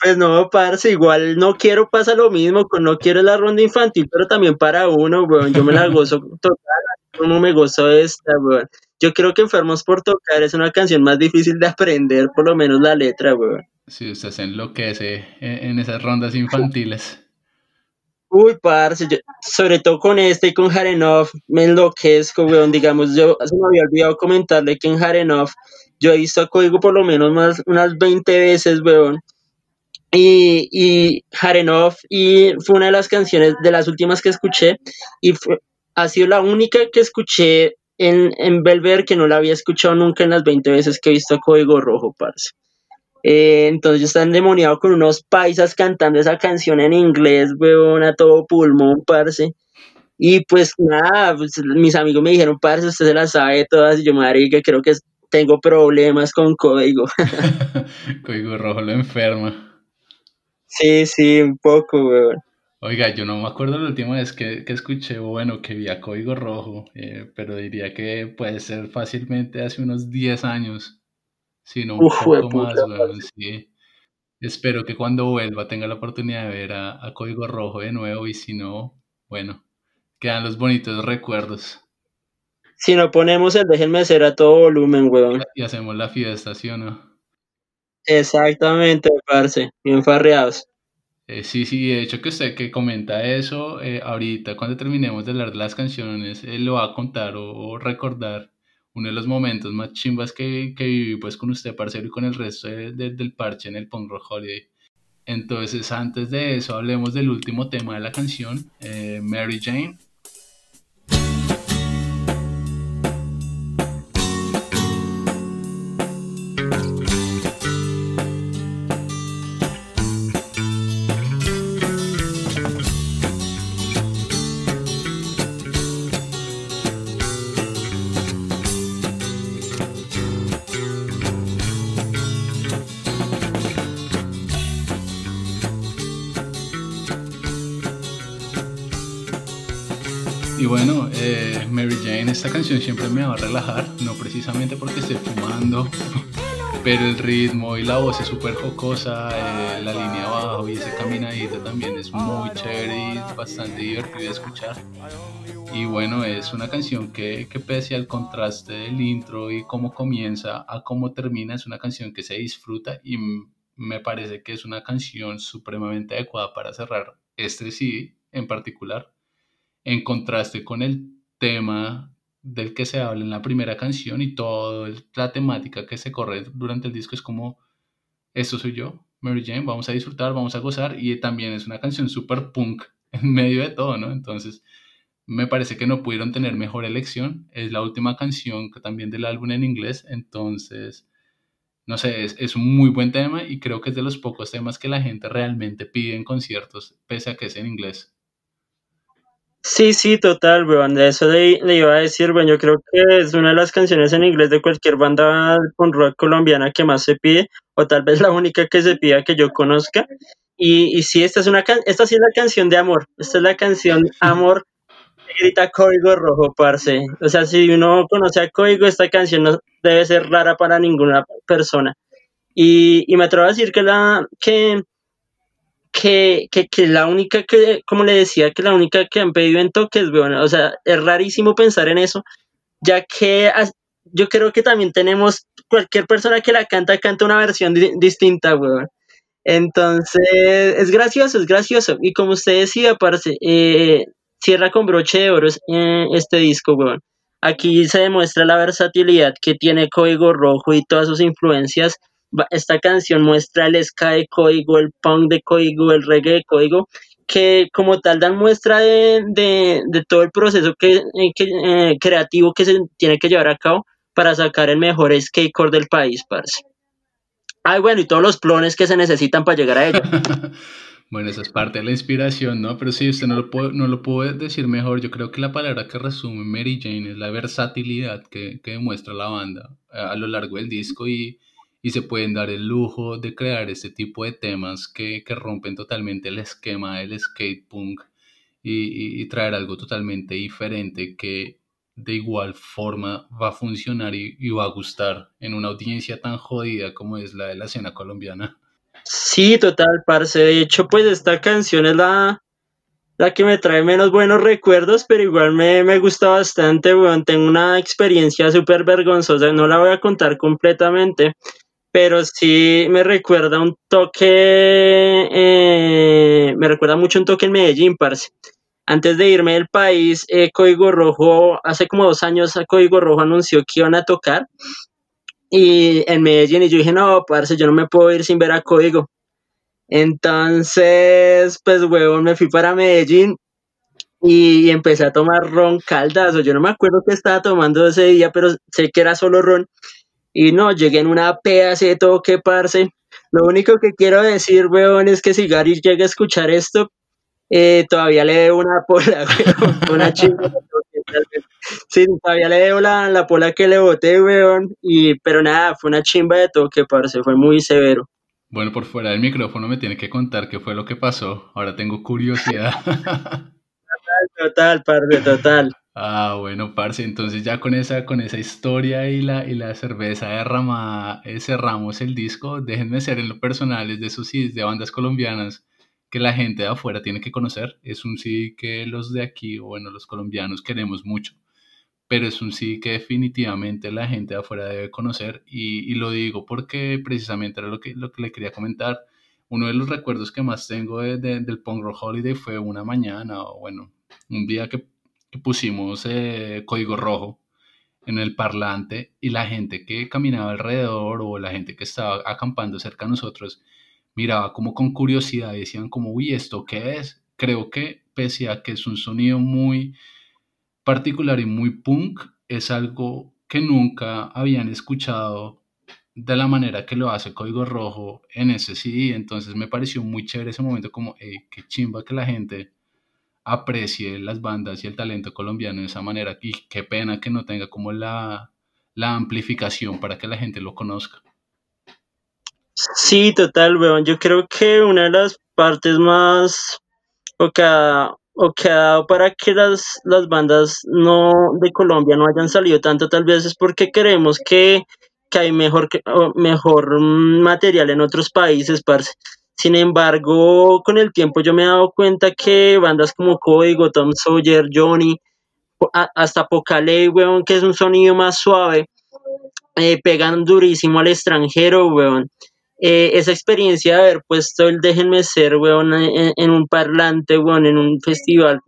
Pues no, parce, igual no quiero pasa lo mismo, con no quiero la ronda infantil, pero también para uno, weón, yo me la gozo [LAUGHS] total, como me gozo esta, weón. Yo creo que Enfermos por Tocar es una canción más difícil de aprender, por lo menos la letra, weón.
Si usted se enloquece en, en esas rondas infantiles. [LAUGHS]
Uy, parce, yo- sobre todo con este y con Harenov, me enloquezco, weón. Digamos, yo se me había olvidado comentarle que en Harenov yo he visto a Código por lo menos más, unas 20 veces, weón. Y, y Harenov y fue una de las canciones, de las últimas que escuché, y ha sido la única que escuché en, en Belver que no la había escuchado nunca en las 20 veces que he visto Código Rojo, parce. Eh, entonces yo estaba endemoniado con unos paisas cantando esa canción en inglés, weón, a todo pulmón, parce. Y pues nada, pues, mis amigos me dijeron, parce, usted se la sabe todas. Y yo, marica, creo que tengo problemas con código. [LAUGHS] [LAUGHS]
Código rojo lo enferma.
Sí, sí, un poco, weón.
Oiga, yo no me acuerdo la última vez que, que escuché, bueno, que vi a Código Rojo, eh, pero diría que puede ser fácilmente hace unos 10 años, si no un
Uf,
poco más, weón, sí. Espero que cuando vuelva tenga la oportunidad de ver a, a Código Rojo de nuevo y si no, bueno, quedan los bonitos recuerdos
Si no ponemos el déjenme ser a todo volumen, weón.
y hacemos la fiesta, ¿sí o no?
Exactamente, parce, bien farreados.
Eh, sí, sí, de hecho que usted que comenta eso, eh, ahorita cuando terminemos de hablar de las canciones, él lo va a contar o, recordar uno de los momentos más chimbas que, que viví pues con usted, parcero, y con el resto de- de- del parche en el Punk Holiday. Entonces, antes de eso, hablemos del último tema de la canción, eh, Mary Jane. Canción siempre me va a relajar, no precisamente porque esté fumando, [LAUGHS] pero el ritmo y la voz es súper jocosa, eh, la línea abajo y ese caminadito también es muy chévere y bastante divertido de escuchar. Y bueno, es una canción que, que pese al contraste del intro y cómo comienza a cómo termina, es una canción que se disfruta y me parece que es una canción supremamente adecuada para cerrar este sí en particular en contraste con el tema del que se habla en la primera canción y toda la temática que se corre durante el disco es como, esto soy yo, Mary Jane, vamos a disfrutar, vamos a gozar y también es una canción súper punk [LAUGHS] en medio de todo, ¿no? Entonces, me parece que no pudieron tener mejor elección, es la última canción también del álbum en inglés, entonces, no sé, es, es un muy buen tema y creo que es de los pocos temas que la gente realmente pide en conciertos, pese a que es en inglés.
Sí, sí, total, weón. De eso le, le iba a decir, weón. Yo creo que es una de las canciones en inglés de cualquier banda con rock colombiana que más se pide, o tal vez la única que se pida que yo conozca. Y, y sí, esta es una can esta sí es la canción de amor. Esta es la canción [LAUGHS] Amor que grita Código Rojo, parce. O sea, si uno conoce a Código, esta canción no debe ser rara para ninguna persona. Y, y me atrevo a decir que la que que, que, que la única que, como le decía, que la única que han pedido en toques, weón. O sea, es rarísimo pensar en eso, ya que yo creo que también tenemos cualquier persona que la canta, canta una versión di- distinta, weón. Entonces, es gracioso, es gracioso. Y como usted decía, parce, eh, cierra con broche de oro eh, este disco, weón. Aquí se demuestra la versatilidad que tiene Código Rojo y todas sus influencias. Esta canción muestra el ska de Código, el punk de Código, el reggae de Código, que como tal dan muestra de, de- todo el proceso que, eh, eh, creativo que se tiene que llevar a cabo para sacar el mejor skatecore del país, parce. Ay, bueno, y todos los clones que se necesitan para llegar a ello. [LAUGHS]
Bueno, esa es parte de la inspiración, ¿no? Pero sí, usted no lo, puede, no lo puede decir mejor. Yo creo que la palabra que resume Mary Jane es la versatilidad que, que demuestra la banda a, a lo largo del disco y, y se pueden dar el lujo de crear este tipo de temas que, que rompen totalmente el esquema del skate punk y, y- traer algo totalmente diferente que de igual forma va a funcionar y, y va a gustar en una audiencia tan jodida como es la de la escena colombiana.
Sí, total, parce. De hecho, pues esta canción es la, la que me trae menos buenos recuerdos, pero igual me, me gusta bastante, weón. Tengo una experiencia súper vergonzosa, no la voy a contar completamente, pero sí me recuerda un toque, eh, me recuerda mucho un toque en Medellín, parce. Antes de irme del país, eh, Código Rojo, hace como dos años, Código Rojo anunció que iban a tocar y en Medellín, y yo dije, no, parce, yo no me puedo ir sin ver a Código. Entonces, pues, huevón, me fui para Medellín y empecé a tomar ron caldazo. Yo no me acuerdo qué estaba tomando ese día, pero sé que era solo ron. Y no, llegué en una peda, de toque, parce. Lo único que quiero decir, weón, es que si Gary llega a escuchar esto, eh, todavía le debo una pola, [LAUGHS] weón, una chinga. Sí, todavía le debo la, la pola que le boté, weón. Y, pero nada, fue una chimba de toque, parce, fue muy severo.
Bueno, por fuera del micrófono me tiene que contar qué fue lo que pasó. Ahora tengo curiosidad.
Total, parce, total.
Ah, bueno, parce, entonces ya con esa, con esa historia y la, y la cerveza derramada eh, cerramos el disco. Déjenme ser en lo personal, es de esos CDs de bandas colombianas que la gente de afuera tiene que conocer. Es un CD que los de aquí, bueno, los colombianos queremos mucho, pero es un CD que definitivamente la gente de afuera debe conocer y, y lo digo porque precisamente era lo que, lo que le quería comentar. Uno de los recuerdos que más tengo de- de- del Punk Rock Holiday fue una mañana, o bueno, un día que pusimos eh, código rojo en el parlante y la gente que caminaba alrededor o la gente que estaba acampando cerca de nosotros miraba como con curiosidad y decían como, uy, ¿esto qué es? Creo que pese a que es un sonido muy particular y muy punk, es algo que nunca habían escuchado de la manera que lo hace Código Rojo en ese CD. Entonces me pareció muy chévere ese momento como, hey, qué chimba que la gente aprecie las bandas y el talento colombiano de esa manera y qué pena que no tenga como la, la amplificación para que la gente lo conozca.
Sí, total, weón. Yo creo que una de las partes más o que ha, o que ha dado para que las, las bandas no de Colombia no hayan salido tanto, tal vez es porque creemos que, que hay mejor, mejor mm, material en otros países, parce. Sin embargo, con el tiempo yo me he dado cuenta que bandas como Código, Tom Sawyer, Johnny, hasta Pocalé, weón, que es un sonido más suave, eh, pegan durísimo al extranjero, weón. Eh, esa experiencia de haber puesto el Déjenme Ser, weón, en, en un parlante, weón, en un festival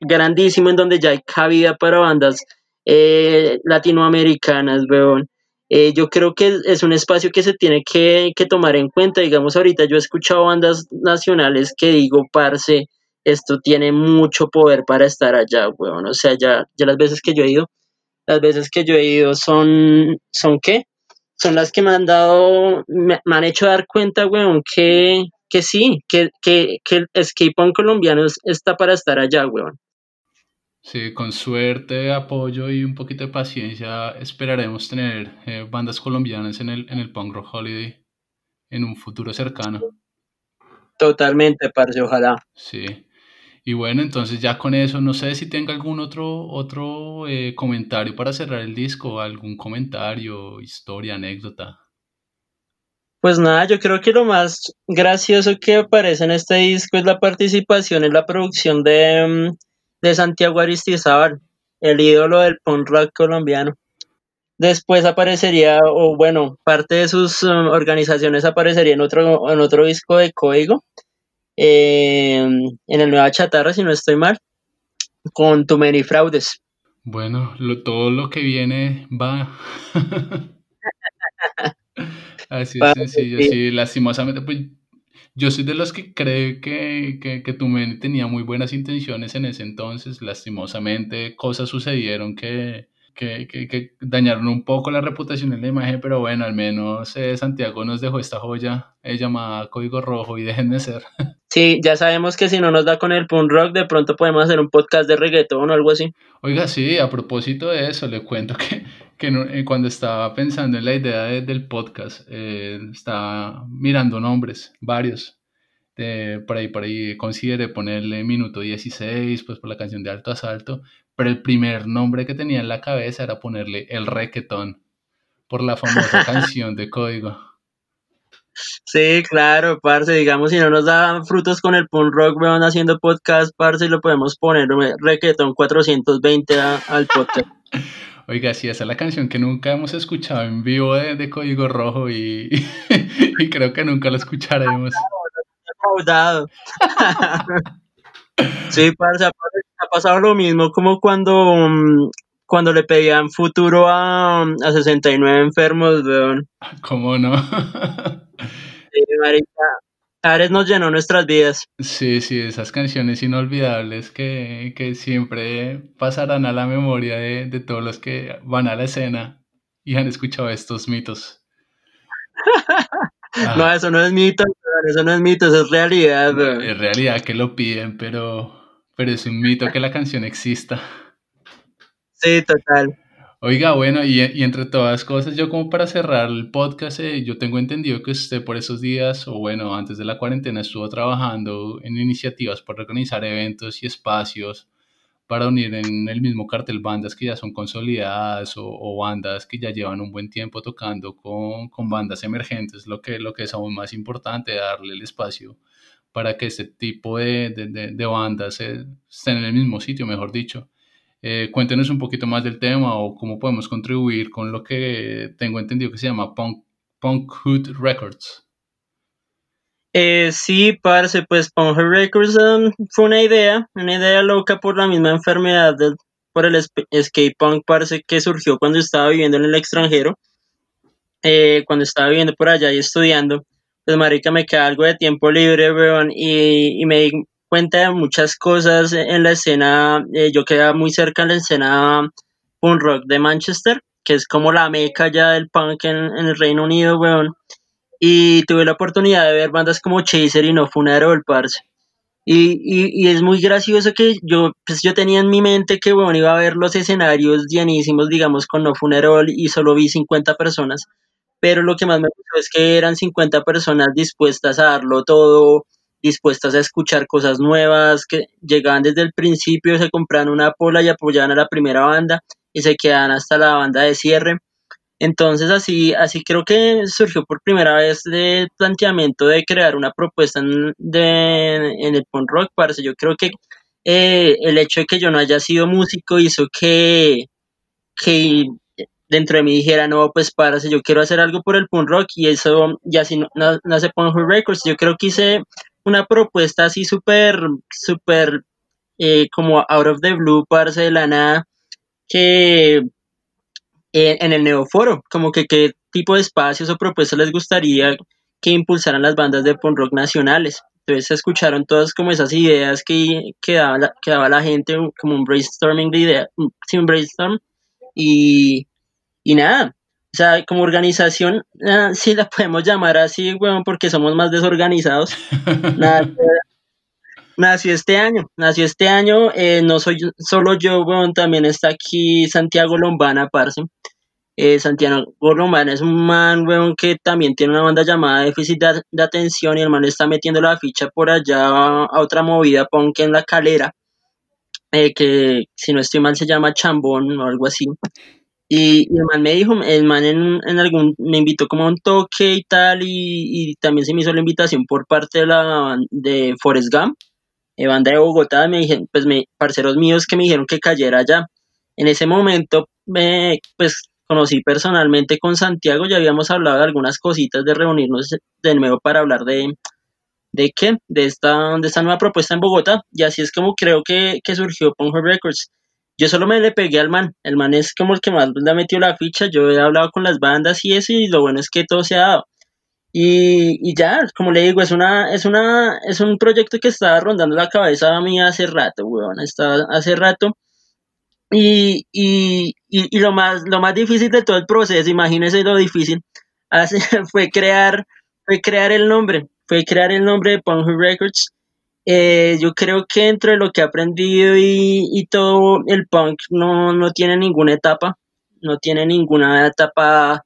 grandísimo en donde ya hay cabida para bandas eh, latinoamericanas, weón. Eh, yo creo que es, un espacio que se tiene que, que tomar en cuenta. Digamos, ahorita yo he escuchado bandas nacionales que digo, parce, esto tiene mucho poder para estar allá, weón. O sea, ya, ya las veces que yo he ido, las veces que yo he ido son, ¿son qué? Son las que me han dado, me, han hecho dar cuenta, weón, que, que sí, que, que, que el skate punk colombiano es- está para estar allá, weón.
Sí, con suerte, apoyo y un poquito de paciencia esperaremos tener eh, bandas colombianas en el, en el Punk Rock Holiday en un futuro cercano.
Totalmente, parce, ojalá.
Sí. Y bueno, entonces ya con eso, no sé si tenga algún otro, otro eh, comentario para cerrar el disco, algún comentario, historia, anécdota.
Pues nada, yo creo que lo más gracioso que aparece en este disco es la participación en la producción de, mm, de Santiago Aristizábal, el ídolo del punk rock colombiano. Después aparecería, o bueno, parte de sus um, organizaciones aparecería en otro, en otro disco de Código, eh, en el Nueva Chatarra, si no estoy mal, con Too Many Fraudes.
Bueno, lo- todo lo que viene va. [LAUGHS] Así es sencillo,
sí,
lastimosamente, pues yo soy de los que cree que, que, que Tumen tenía muy buenas intenciones en ese entonces, lastimosamente cosas sucedieron que, que, que, que dañaron un poco la reputación de la imagen, pero bueno, al menos eh, Santiago nos dejó esta joya eh, llamada Código Rojo y déjenme ser. [LAUGHS]
Sí, ya sabemos que si no nos da con el punk rock, de pronto podemos hacer un podcast de reggaetón o algo así.
Oiga, sí, a propósito de eso, le cuento que, que no- eh, cuando estaba pensando en la idea de- del podcast, eh, estaba mirando nombres, varios. de- por ahí, por ahí consideré ponerle minuto 16, pues por la canción de Alto Asalto, pero el primer nombre que tenía en la cabeza era ponerle El Requetón, por la famosa [LAUGHS] canción de Código.
Sí, claro, parce, digamos, si no nos da frutos con el punk rock, weón, haciendo podcast, parce, lo podemos poner we, reggaetón 420 a- al podcast. [LAUGHS]
Oiga, sí, esa es la canción que nunca hemos escuchado en vivo de, de Código Rojo y, [LAUGHS] y creo que nunca la escucharemos. [LAUGHS]
Sí, parce, ha pasado lo mismo como cuando, mm, cuando le pedían futuro a, a 69 enfermos, weón.
¿Cómo no? [LAUGHS]
Sí, marica, Ares nos llenó nuestras vidas.
Sí, sí, esas canciones inolvidables que, que siempre pasarán a la memoria de, de todos los que van a la escena y han escuchado estos mitos. [LAUGHS] Ah,
No, eso no es mito, eso no es mito, eso es realidad, weón.
en realidad que lo piden, pero, pero es un mito que la canción exista.
Sí, total.
Oiga, bueno, y, entre todas cosas, yo como para cerrar el podcast, eh, yo tengo entendido que usted por esos días, o bueno, antes de la cuarentena, estuvo trabajando en iniciativas para organizar eventos y espacios para unir en el mismo cartel bandas que ya son consolidadas o, bandas que ya llevan un buen tiempo tocando con, bandas emergentes, lo que, lo que es aún más importante, darle el espacio para que este tipo de, de bandas eh, estén en el mismo sitio, mejor dicho. Eh, cuéntenos un poquito más del tema o cómo podemos contribuir con lo que tengo entendido que se llama Punk, Punk Hood Records.
Eh, sí, parce, pues Punk Records um, fue una idea, una idea loca por la misma enfermedad por el skate punk, parce, que surgió cuando estaba viviendo en el extranjero, eh, cuando estaba viviendo por allá y estudiando. Pues, marica, me queda algo de tiempo libre, weón, y, y me cuenta de muchas cosas en la escena. eh, yo quedaba muy cerca de la escena punk rock de Manchester, que es como la meca ya del punk en, el Reino Unido, weón y tuve la oportunidad de ver bandas como Chaser y No Funeral, parce. Y, y, y es muy gracioso que yo, pues yo tenía en mi mente que bueno, iba a ver los escenarios llenísimos, digamos, con No Funeral y solo vi 50 personas. Pero lo que más me gustó es que eran 50 personas dispuestas a darlo todo, dispuestas a escuchar cosas nuevas, que llegaban desde el principio, se compraban una pola y apoyaban a la primera banda y se quedaban hasta la banda de cierre. Entonces así, así creo que surgió por primera vez el planteamiento de crear una propuesta en, de, en el punk rock, parce. Yo creo que eh, el hecho de que yo no haya sido músico hizo que, que dentro de mí dijera, no, pues parce, yo quiero hacer algo por el punk rock y eso ya así no- na- nace Punk Rock Records. Yo creo que hice una propuesta así súper, súper eh, como out of the blue, parce, que en, en el Neoforo, como que qué tipo de espacios o propuestas les gustaría que impulsaran las bandas de punk rock nacionales. Entonces se escucharon todas como esas ideas que, que, daba, la, la gente, como un brainstorming de ideas, sí, un brainstorm, y, y nada. O sea, como organización, ah, sí la podemos llamar así, weón, porque somos más desorganizados. [LAUGHS] Nada, Nació este año, nació este año, eh, no soy solo yo, weón, también está aquí Santiago Lombana, parce. Eh, Santiago Lombana es un man, weón, que también tiene una banda llamada Déficit de, de Atención y el man está metiendo la ficha por allá a, a otra movida punk en la calera, eh, que si no estoy mal se llama Chambón o algo así. Y, y el man me dijo, el man en, en algún, me invitó como a un toque y tal, y, y también se me hizo la invitación por parte de la de Forest Gump, eh, banda de Bogotá, me dijeron, pues me, parceros míos que me dijeron que cayera allá. En ese momento, me, pues conocí personalmente con Santiago, ya habíamos hablado de algunas cositas de reunirnos de nuevo para hablar de, de qué, de esta, de esta nueva propuesta en Bogotá, y así es como creo que, que surgió Ponjo Records. Yo solo me le pegué al man, el man es como el que más le ha metido la ficha, yo he hablado con las bandas y eso, y lo bueno es que todo se ha dado. Y, y ya, como le digo, es una, es una, es un proyecto que estaba rondando la cabeza a mí hace rato, weón, está hace rato. Y, y, y, lo más, lo más difícil de todo el proceso, imagínense lo difícil, [LAUGHS] fue crear, fue crear el nombre, fue crear el nombre de Punk Records. Eh, yo creo que entre lo que he aprendido y, todo, el punk no, no tiene ninguna etapa, no tiene ninguna etapa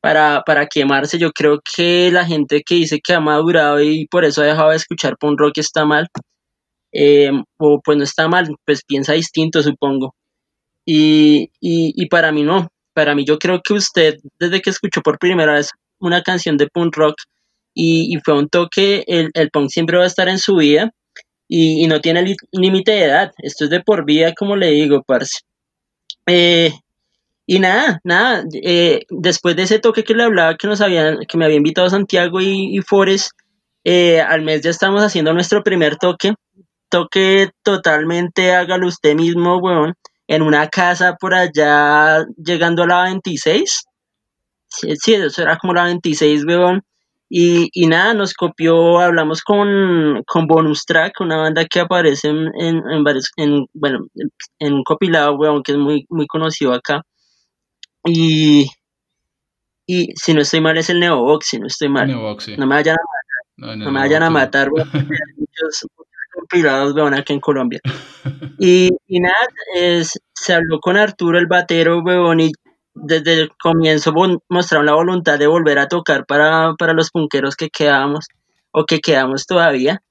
para, para quemarse. Yo creo que la gente que dice que ha madurado y por eso ha dejado de escuchar punk rock está mal, eh, o pues no está mal, pues piensa distinto, supongo. Y, y, y para mí no, para mí yo creo que usted, desde que escuchó por primera vez una canción de punk rock y, y fue un toque, el, el punk siempre va a estar en su vida y, y no tiene límite de edad. Esto es de por vida, como le digo, parce. Eh, y nada, nada, eh, después de ese toque que le hablaba que nos habían, que me había invitado Santiago y, y Forest, eh, al mes ya estamos haciendo nuestro primer toque, toque totalmente hágalo usted mismo, weón, en una casa por allá llegando a la 26, sí, sí, eso era como la 26, weón, y, y nada, nos copió, hablamos con, con Bonus Track, una banda que aparece en, en, en varios, en, bueno, en un compilado, weón, que es muy, muy conocido acá. Y, y si no estoy mal es el Neobox, si no estoy mal.
Neobox, sí.
No me vayan a,
No, en
no me vayan a matar, weón, [LAUGHS] muchos compilados, weón, aquí en Colombia. [LAUGHS] Y, y nada, es, se habló con Arturo el batero, weón, y desde el comienzo mostraron la voluntad de volver a tocar para, para los punqueros que quedábamos, o que quedamos todavía.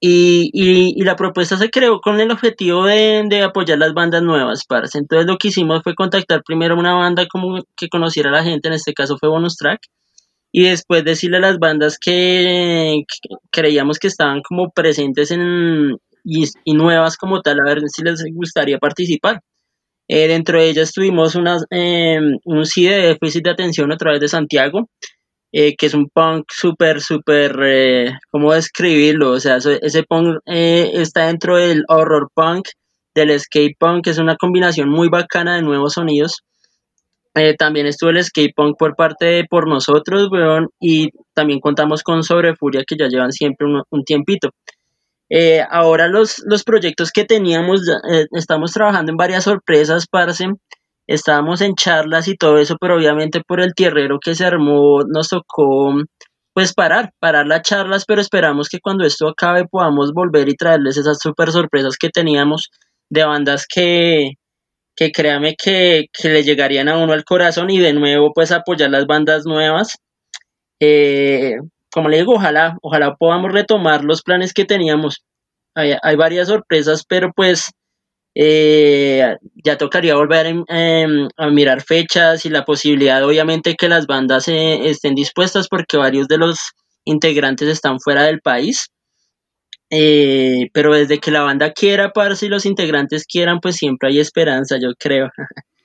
Y, y, la propuesta se creó con el objetivo de, de apoyar las bandas nuevas, parce. Entonces lo que hicimos fue contactar primero una banda como que conociera a la gente, en este caso fue Bonus Track, y después decirle a las bandas que, que creíamos que estaban como presentes en, y, y nuevas como tal, a ver si les gustaría participar. Eh, dentro de ellas tuvimos unas, eh, un sí de déficit de atención a través de Santiago, eh, que es un punk súper, súper, eh, ¿cómo describirlo? O sea, ese punk está dentro del horror punk, del skate punk, que es una combinación muy bacana de nuevos sonidos. También estuvo el skate punk por parte de Por Nosotros, weón, y también contamos con Sobre Furia, que ya llevan siempre un tiempito. Eh, ahora los, los proyectos que teníamos, eh, estamos trabajando en varias sorpresas, parce. Estábamos en charlas y todo eso, pero obviamente por el tierrero que se armó nos tocó pues parar, parar las charlas, pero esperamos que cuando esto acabe podamos volver y traerles esas super sorpresas que teníamos de bandas que, que créame que, que le llegarían a uno al corazón y de nuevo pues apoyar las bandas nuevas. Eh, como le digo, ojalá, ojalá podamos retomar los planes que teníamos. Hay, varias sorpresas, pero pues eh, ya tocaría volver em, a mirar fechas y la posibilidad, obviamente, que las bandas eh, estén dispuestas porque varios de los integrantes están fuera del país. Eh, pero desde que la banda quiera, parce, y los integrantes quieran, pues siempre hay esperanza, yo creo. [LAUGHS]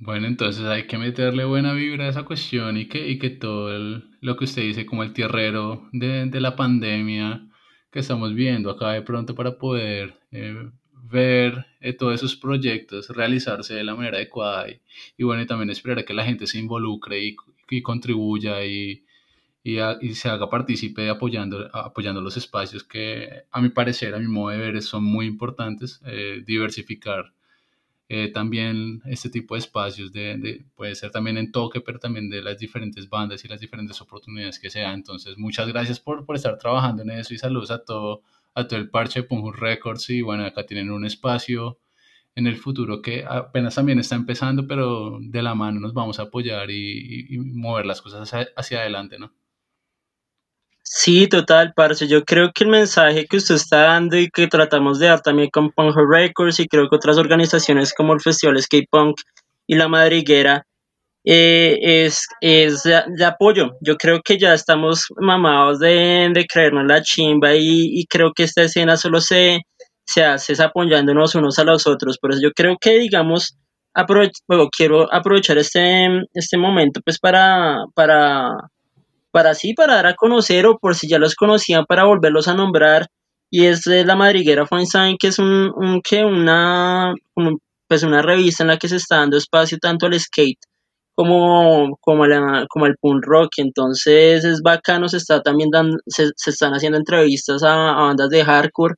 Bueno, entonces hay que meterle buena vibra a esa cuestión y que, y que todo lo que usted dice, como el tierrero de, de la pandemia que estamos viendo acá de pronto para poder eh, ver eh, todos esos proyectos realizarse de la manera adecuada y, y bueno, y también esperar a que la gente se involucre y, y contribuya y, ha- y se haga partícipe apoyando, apoyando los espacios que a mi parecer, a mi modo de ver, son muy importantes, eh, diversificar eh, también este tipo de espacios de, de- puede ser también en toque, pero también de las diferentes bandas y las diferentes oportunidades que se dan. Entonces, muchas gracias por, por estar trabajando en eso y saludos a todo, a todo el parche de Punjur Records y bueno, acá tienen un espacio en el futuro que apenas también está empezando, pero de la mano nos vamos a apoyar y mover las cosas hacia, hacia adelante, ¿no?
Sí, total, parce. Yo creo que el mensaje que usted está dando y que tratamos de dar también con Punk Records y creo que otras organizaciones como el Festival Skate Punk y la madriguera eh, es, es de, apoyo. Yo creo que ya estamos mamados de, de creernos la chimba y, y creo que esta escena solo se, se hace apoyándonos unos a los otros. Por eso yo creo que, digamos, bueno, quiero aprovechar este, este momento pues para, para, para sí, para dar a conocer o por si ya los conocían, para volverlos a nombrar. Y es de la madriguera Feinstein, que es un, un que una, un- pues una revista en la que se está dando espacio tanto al skate como, como, como al punk rock. Entonces es bacano, se está también dando, se, están haciendo entrevistas a, a bandas de hardcore.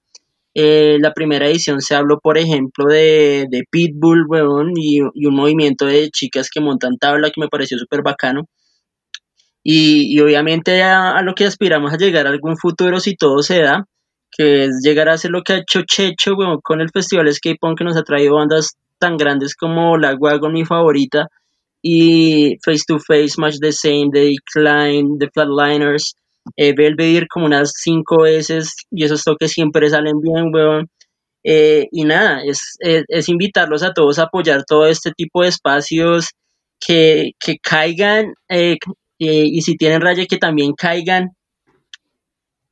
Eh, la primera edición se habló, por ejemplo, de, de Pitbull, weón, y, y un movimiento de chicas que montan tabla que me pareció súper bacano. Y, obviamente a, lo que aspiramos a llegar a algún futuro si todo se da, que es llegar a hacer lo que ha hecho Checho weón, con el festival Skate Punk que nos ha traído bandas tan grandes como La Wagon, mi favorita, y Face to Face, Much the Same, The Decline, The Flatliners, eh, como unas cinco veces y esos toques siempre salen bien, weón. Eh, y nada, es, es, es invitarlos a todos a apoyar todo este tipo de espacios que, que caigan eh, eh, y si tienen raya que también caigan.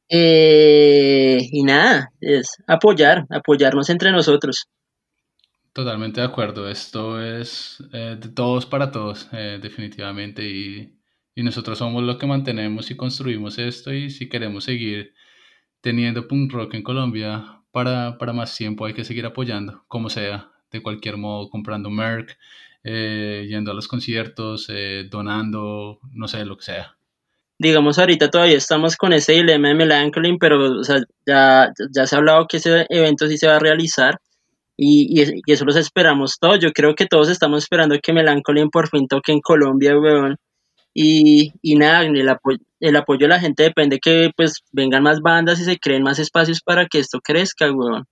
Eh, y nada, es apoyar, apoyarnos entre nosotros.
Totalmente de acuerdo, esto es eh, de todos para todos, definitivamente, y, y nosotros somos los que mantenemos y construimos esto y si queremos seguir teniendo punk rock en Colombia para, para más tiempo hay que seguir apoyando, como sea, de cualquier modo, comprando merch, eh, yendo a los conciertos, eh, donando, no sé, lo que sea.
Digamos, ahorita todavía estamos con ese dilema de Melancholy, pero o sea, ya, ya se ha hablado que ese evento sí se va a realizar y, y, eso los esperamos todos. Yo creo que todos estamos esperando que Melancholy por fin toque en Colombia, weón. Y, y nada, el, apo el apoyo de la gente depende que pues vengan más bandas y se creen más espacios para que esto crezca, weón.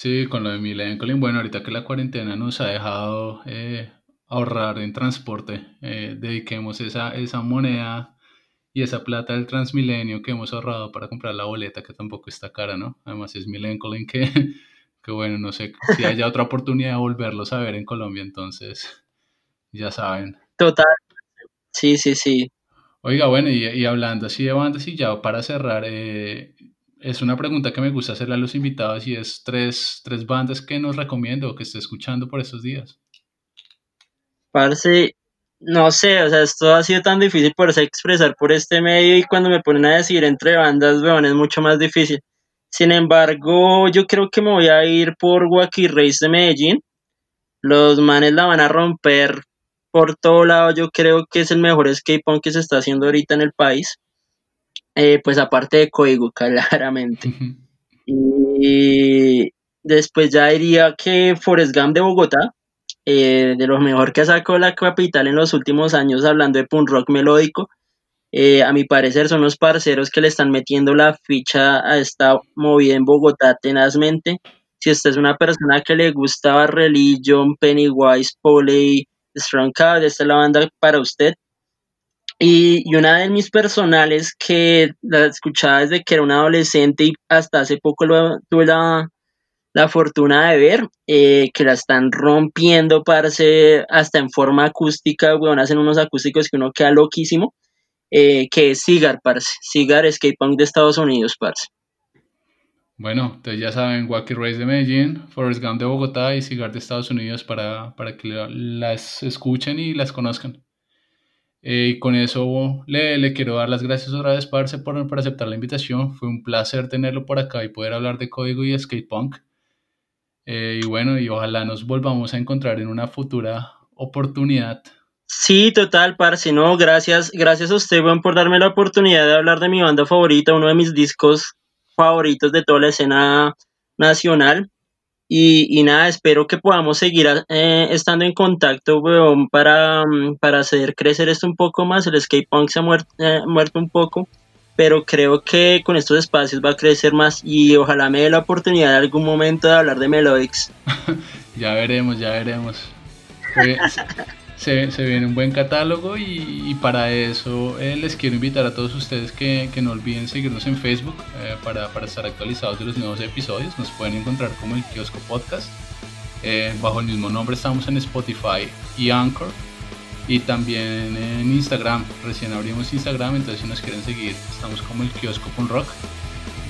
Sí, con lo de Milencolin, bueno, ahorita que la cuarentena nos ha dejado eh, ahorrar en transporte, eh, dediquemos esa, esa moneda y esa plata del Transmilenio que hemos ahorrado para comprar la boleta, que tampoco está cara, ¿no? Además es Milencolin que, [LAUGHS] que bueno, no sé si haya otra [LAUGHS] oportunidad de volverlos a ver en Colombia, entonces ya saben.
Total, sí, sí, sí.
Oiga, bueno, y, y hablando así de bandas y ya para cerrar, eh, es una pregunta que me gusta hacerle a los invitados y es tres, tres bandas que nos recomiendo que esté escuchando por estos días.
Parce, no sé, o sea, esto ha sido tan difícil poderse expresar por este medio y cuando me ponen a decir entre bandas, weón, es mucho más difícil. Sin embargo, yo creo que me voy a ir por Wacky Race de Medellín. Los manes la van a romper por todo lado. Yo creo que es el mejor skate punk que se está haciendo ahorita en el país. Eh, pues aparte de Código, [LAUGHS] claramente. Y después ya diría que Forest Gump de Bogotá, eh, de lo mejor que ha sacado la capital en los últimos años, hablando de punk rock melódico. Eh, a mi parecer son los parceros que le están metiendo la ficha a esta movida en Bogotá tenazmente. Si usted es una persona que le gusta Religion, Pennywise, Poley, Strong Card, esta es la banda para usted. Y, una de mis personales que la escuchaba desde que era un adolescente y hasta hace poco tuve la, la fortuna de ver, eh, que la están rompiendo, parce, hasta en forma acústica, weón, hacen unos acústicos que uno queda loquísimo, eh, que es Cigar, parce, Cigar Escape Punk de Estados Unidos, parce.
Bueno, entonces ya saben, Wacky Race de Medellín, Forrest Gump de Bogotá y Cigar de Estados Unidos para, para que las escuchen y las conozcan. Eh, y con eso le, le, quiero dar las gracias otra vez, Parce, por, por, aceptar la invitación. Fue un placer tenerlo por acá y poder hablar de código y skate punk. Eh, y bueno, y ojalá nos volvamos a encontrar en una futura oportunidad.
Sí, total, Parce. No, gracias, gracias a usted, por darme la oportunidad de hablar de mi banda favorita, uno de mis discos favoritos de toda la escena nacional. Y, y, nada, espero que podamos seguir eh, estando en contacto, weón, para, para hacer crecer esto un poco más. El skate punk se ha muerto, eh, muerto un poco, pero creo que con estos espacios va a crecer más y ojalá me dé la oportunidad en algún momento de hablar de Melodics. [LAUGHS]
ya veremos, ya veremos. Se, viene un buen catálogo y, para eso eh, les quiero invitar a todos ustedes que, no olviden seguirnos en Facebook eh, para, para, estar actualizados de los nuevos episodios. Nos pueden encontrar como el Kiosco Podcast. Eh, bajo el mismo nombre estamos en Spotify y Anchor. Y también en Instagram. Recién abrimos Instagram, entonces si nos quieren seguir, estamos como el kiosco punk rock.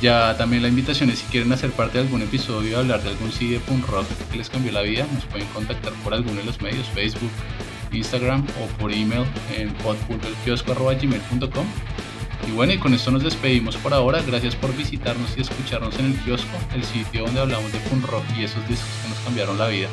Ya también la invitación es si quieren hacer parte de algún episodio hablar de algún CD de punk rock que les cambió la vida, nos pueden contactar por alguno de los medios, Facebook, Instagram o por email en pod.elkiosco.gmail.com. Y bueno, y con esto nos despedimos por ahora. Gracias por visitarnos y escucharnos en el kiosco, el sitio donde hablamos de punk rock y esos discos que nos cambiaron la vida.